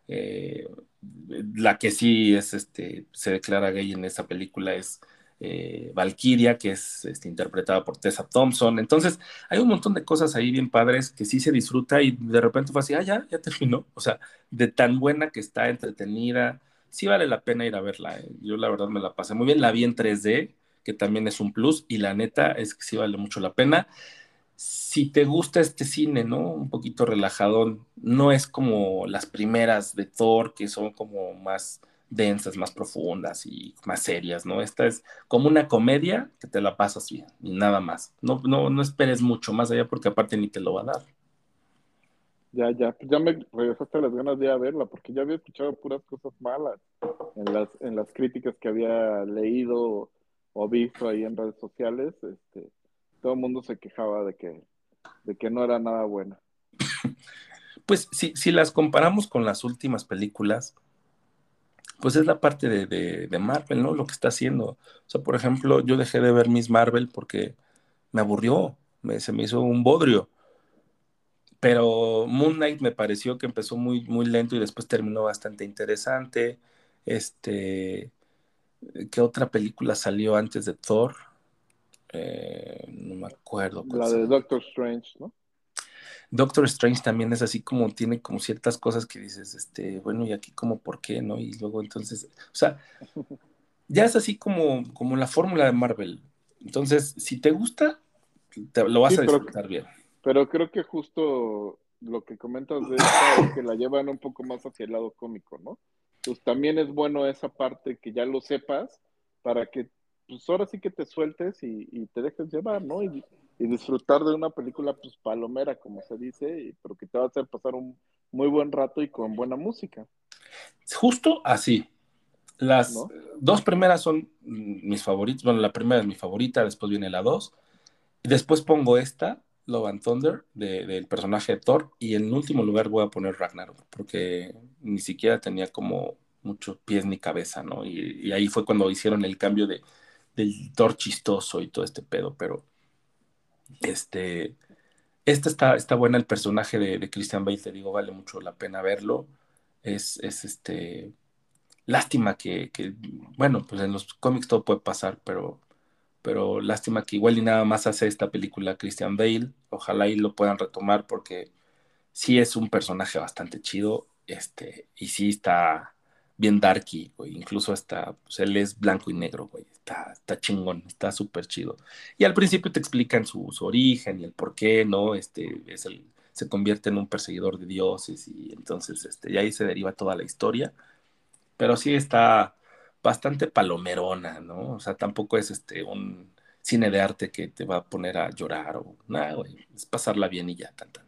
Eh, la que sí es, este, se declara gay en esa película es eh, Valkyria, que es este, interpretada por Tessa Thompson. Entonces, hay un montón de cosas ahí bien padres que sí se disfruta y de repente fue así, ah, ya, ya terminó. O sea, de tan buena que está, entretenida, sí vale la pena ir a verla. eh. Yo la verdad me la pasé muy bien, la vi en 3D, que también es un plus, y la neta es que sí vale mucho la pena. Si te gusta este cine, ¿no? Un poquito relajadón, no es como las primeras de Thor, que son como más densas, más profundas y más serias, ¿no? Esta es como una comedia que te la pasas bien y nada más. No, no, no esperes mucho más allá porque aparte ni te lo va a dar. Ya, ya, pues ya me regresaste las ganas de ir a verla, porque ya había escuchado puras cosas malas en las, en las críticas que había leído o visto ahí en redes sociales, este, todo el mundo se quejaba de que, de que no era nada buena. Pues si, si las comparamos con las últimas películas, pues es la parte de, de- de Marvel, ¿no? Lo que está haciendo. O sea, por ejemplo, yo dejé de ver Miss Marvel porque me aburrió, me- se me hizo un bodrio. Pero Moon Knight me pareció que empezó muy, muy lento y después terminó bastante interesante. Este, ¿qué otra película salió antes de Thor? Eh, no me acuerdo. La de. Doctor Strange, ¿no? Doctor Strange también es así como tiene como ciertas cosas que dices, este, bueno, y aquí como por qué, ¿no? Y luego entonces, o sea, ya es así como, como la fórmula de Marvel. Entonces, si te gusta, te- lo vas Sí, a pero- disfrutar bien. Pero creo que justo lo que comentas de esta es que la llevan un poco más hacia el lado cómico, ¿no? Pues también es bueno esa parte que ya lo sepas para que pues ahora sí que te sueltes y, y te dejes llevar, ¿no? Y, y disfrutar de una película pues palomera, como se dice, y- pero que te va a hacer pasar un muy buen rato y con buena música. Justo así. Las ¿No? dos primeras son mis favoritas. Bueno, la primera es mi favorita, después viene la dos. Y después pongo esta, Love and Thunder, de- del personaje de Thor. Y en último lugar voy a poner Ragnarok, porque ni siquiera tenía como muchos pies ni cabeza, ¿no? Y, y ahí fue cuando hicieron el cambio de, del Thor chistoso y todo este pedo. Pero este, esta está, está buena, el personaje de, Christian Bale, te digo, vale mucho la pena verlo. Es, es este. Lástima que, que, bueno, pues en los cómics todo puede pasar, pero, pero lástima que igual y nada más hace esta película Christian Bale. Ojalá y lo puedan retomar porque sí es un personaje bastante chido, este, y sí está bien darky, güey. Incluso hasta, pues él es blanco y negro, güey. Está, está chingón, está súper chido. Y al principio te explican su, su origen y el por qué, ¿no? Este, es el, se convierte en un perseguidor de dioses y entonces, este, y ahí se deriva toda la historia. Pero sí está bastante palomerona, ¿no? O sea, tampoco es este un cine de arte que te va a poner a llorar o nada, güey. Es pasarla bien y ya, tan, tan.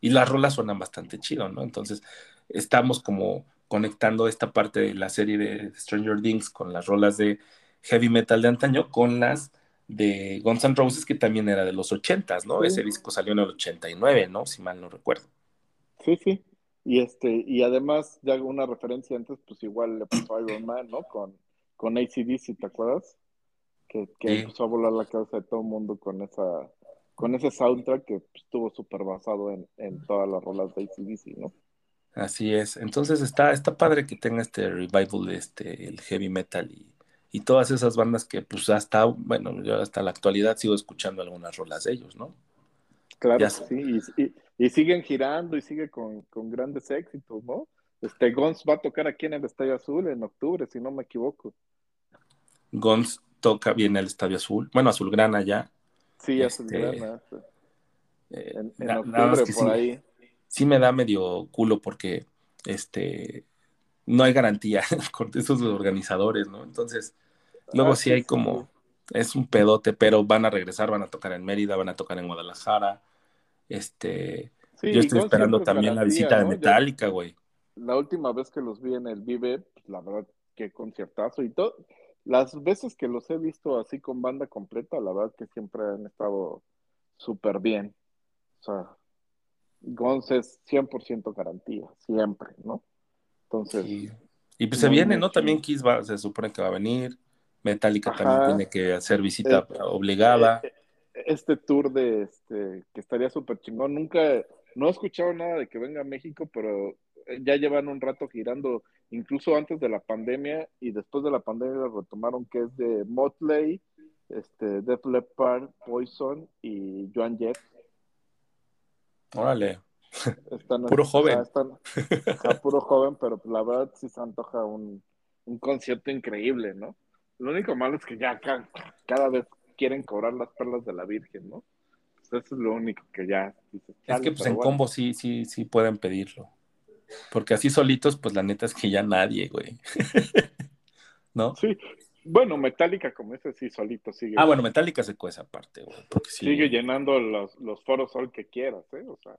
Y las rolas suenan bastante chido, ¿no? Entonces, estamos como conectando esta parte de la serie de Stranger Things con las rolas de heavy metal de antaño con las de Guns N' Roses, que también era de los 80s, ¿no? Sí. Ese disco salió en el 89, ¿no? Si mal no recuerdo. Sí, sí. Y este, y además, ya hago una referencia antes, pues igual le pasó a Iron Man, ¿no? Con, con ACDC, ¿te acuerdas? Que, que Sí. empezó a volar la cabeza de todo el mundo con esa, con ese soundtrack que pues, estuvo súper basado en, en todas las rolas de ACDC, ¿no? Así es. Entonces está, está padre que tenga este revival de este, el heavy metal y, y todas esas bandas que pues hasta, bueno, yo hasta la actualidad sigo escuchando algunas rolas de ellos, ¿no? Claro, Ya sí, y, y- y siguen girando y sigue con, con grandes éxitos, ¿no? Este Guns va a tocar aquí en el Estadio Azul en octubre, si no me equivoco. Guns toca bien el Estadio Azul, bueno, Azulgrana ya. Sí, Este, Azulgrana, eh, en, octubre por sí, ahí. sí me da medio culo porque este no hay garantía con esos organizadores, ¿no? Entonces, luego Ah, sí hay como, es un pedote, pero van a regresar, van a tocar en Mérida, van a tocar en Guadalajara. Este, Sí, yo estoy esperando también la visita de Metallica, güey. la última vez que los vi en el Vive, pues, la verdad, qué conciertazo. Y todo, las veces que los he visto así con banda completa, la verdad que siempre han estado súper bien. O sea, Guns es 100% garantía, siempre, ¿no? Entonces, Y, y pues se viene, ¿no? También Kiss va, se supone que va a venir. Metallica Ajá. también tiene que hacer visita Eh, obligada. eh, este tour de este que estaría súper chingón. Nunca, no he escuchado nada de que venga a México, pero eh, ya llevan un rato girando, incluso antes de la pandemia y después de la pandemia lo retomaron, que es de Motley, este, Def Leppard, Poison y Joan Jett. Órale. Están, Puro joven. o sea, están- ajá, puro joven, pero la verdad sí se antoja un, un concierto increíble, ¿no? Lo único malo es que ya ca- cada, vez quieren cobrar las perlas de la Virgen, ¿no? Pues eso es lo único que ya Es que pues en bueno. combo sí, sí, sí pueden pedirlo. Porque así solitos, pues la neta es que ya nadie, güey. ¿No? Sí, bueno, Metallica, como ese sí, solito sigue, Ah, bueno, Metallica se cuece aparte, güey. Porque sí. sigue llenando los, los foros sol que quieras, ¿eh? O sea,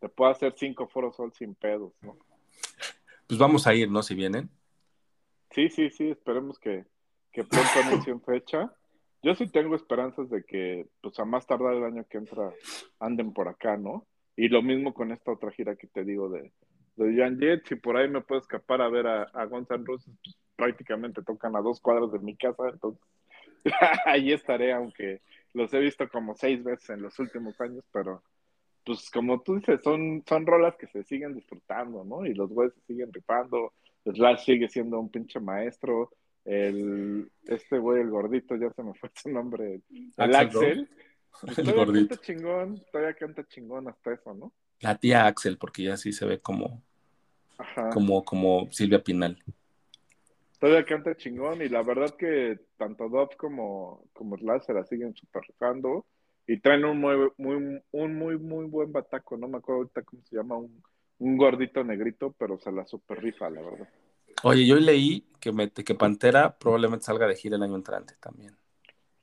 te puede hacer cinco foros sol sin pedos, ¿no? Pues vamos a ir, ¿no? Si vienen. Sí, sí, sí, esperemos que, que pronto anuncien fecha. Yo sí tengo esperanzas de que, pues a más tardar el año que entra, anden por acá, ¿no? Y lo mismo con esta otra gira que te digo de, de Jan Jet. Si por ahí me puedo escapar a ver a, a Guns N' Roses, pues prácticamente tocan a dos cuadras de mi casa, entonces ahí estaré, aunque los he visto como seis veces en los últimos años, pero pues como tú dices, son, son rolas que se siguen disfrutando, ¿no? Y los güeyes se siguen rifando, Slash sigue siendo un pinche maestro, el, este güey, el gordito, ya se me fue su nombre, el Axl Axel, pues El todavía gordito. canta chingón, todavía canta chingón hasta eso, ¿no? La tía Axel, porque ya sí se ve como, Ajá. como, como Silvia Pinal. Todavía canta chingón y la verdad que tanto Dove como, como Slash se la siguen super rifando y traen un muy, muy, un muy, muy buen bataco, no me acuerdo ahorita cómo se llama, un, un gordito negrito, pero se la super rifa, la verdad. Oye, yo leí que, me- que Pantera probablemente salga de gira el año entrante también.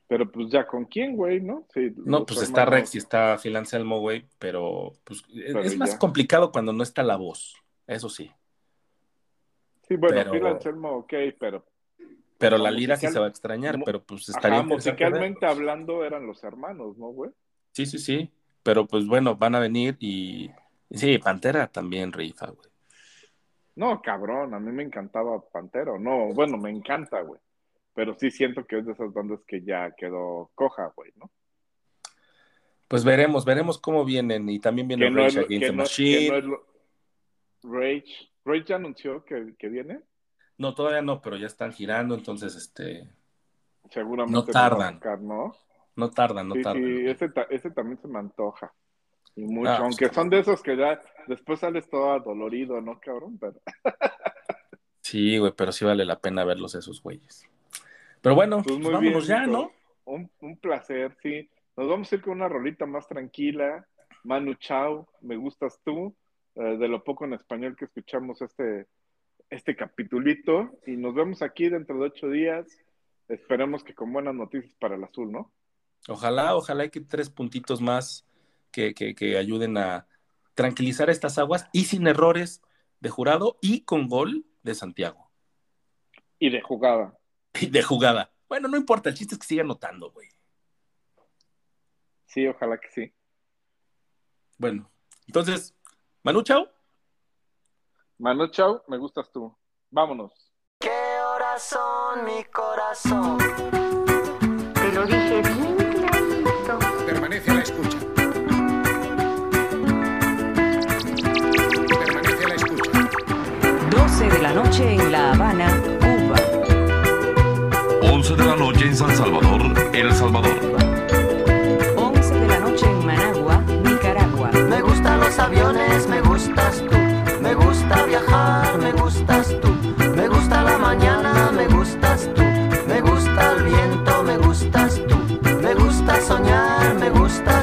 Pero pues ya con quién, güey, ¿no? Sí, No, pues está Rex y está Phil Anselmo, güey, pero pues Pero es más complicado cuando no está la voz, eso sí. Sí, bueno, pero- Phil Anselmo, ok, pero Pero la lira sí musical- se va a extrañar, pero pues estaría ajá, ver. musicalmente hablando eran los hermanos, ¿no, güey? Sí, sí, sí. Pero pues bueno, van a venir y, sí, Pantera también rifa, güey. No, cabrón, a mí me encantaba Pantero, no, bueno, me encanta, güey. Pero sí siento que es de esas bandas que ya quedó coja, güey, ¿no? Pues veremos, veremos cómo vienen. Y también viene Rage Against the Machine. Rage. Rage ya anunció que, que viene. No, todavía no, pero ya están girando, entonces este Seguramente No tardan. sacar, ¿no? no tardan, no sí, tardan. sí, ese, ta- ese también se me antoja. Y mucho, Ah, aunque pues, son de esos que ya después sales todo adolorido, ¿no, cabrón? Pero Sí, güey, pero sí vale la pena verlos esos güeyes. Pero bueno, pues pues vámonos bien, ya. ¿no? Un, un placer, sí. Nos vamos a ir con una rolita más tranquila. Manu Chao, me gustas tú. eh, de lo poco en español que escuchamos este, este capitulito. Y nos vemos aquí dentro de ocho días. Esperemos que con buenas noticias para el azul, ¿no? Ojalá, ojalá hay que tres puntitos más que, que, que ayuden a tranquilizar estas aguas y sin errores de jurado y con gol de Santiago. Y de jugada. Y de jugada. Bueno, no importa, el chiste es que siga anotando, güey. Sí, ojalá que sí. Bueno, entonces, Manu, chao. Manu Chao, me gustas tú. Vámonos. ¿Qué horas son, mi corazón? Te lo dije bien clarito. Permanece a la escucha. Permanece a la escucha. 12 de la noche en La Habana, Cuba. 11 de la noche en San Salvador, El Salvador. Soñar, me gustas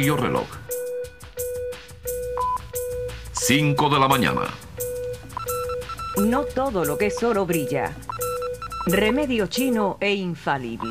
Radio Reloj. 5 de la mañana. No todo lo que es oro brilla. Remedio chino e infalible.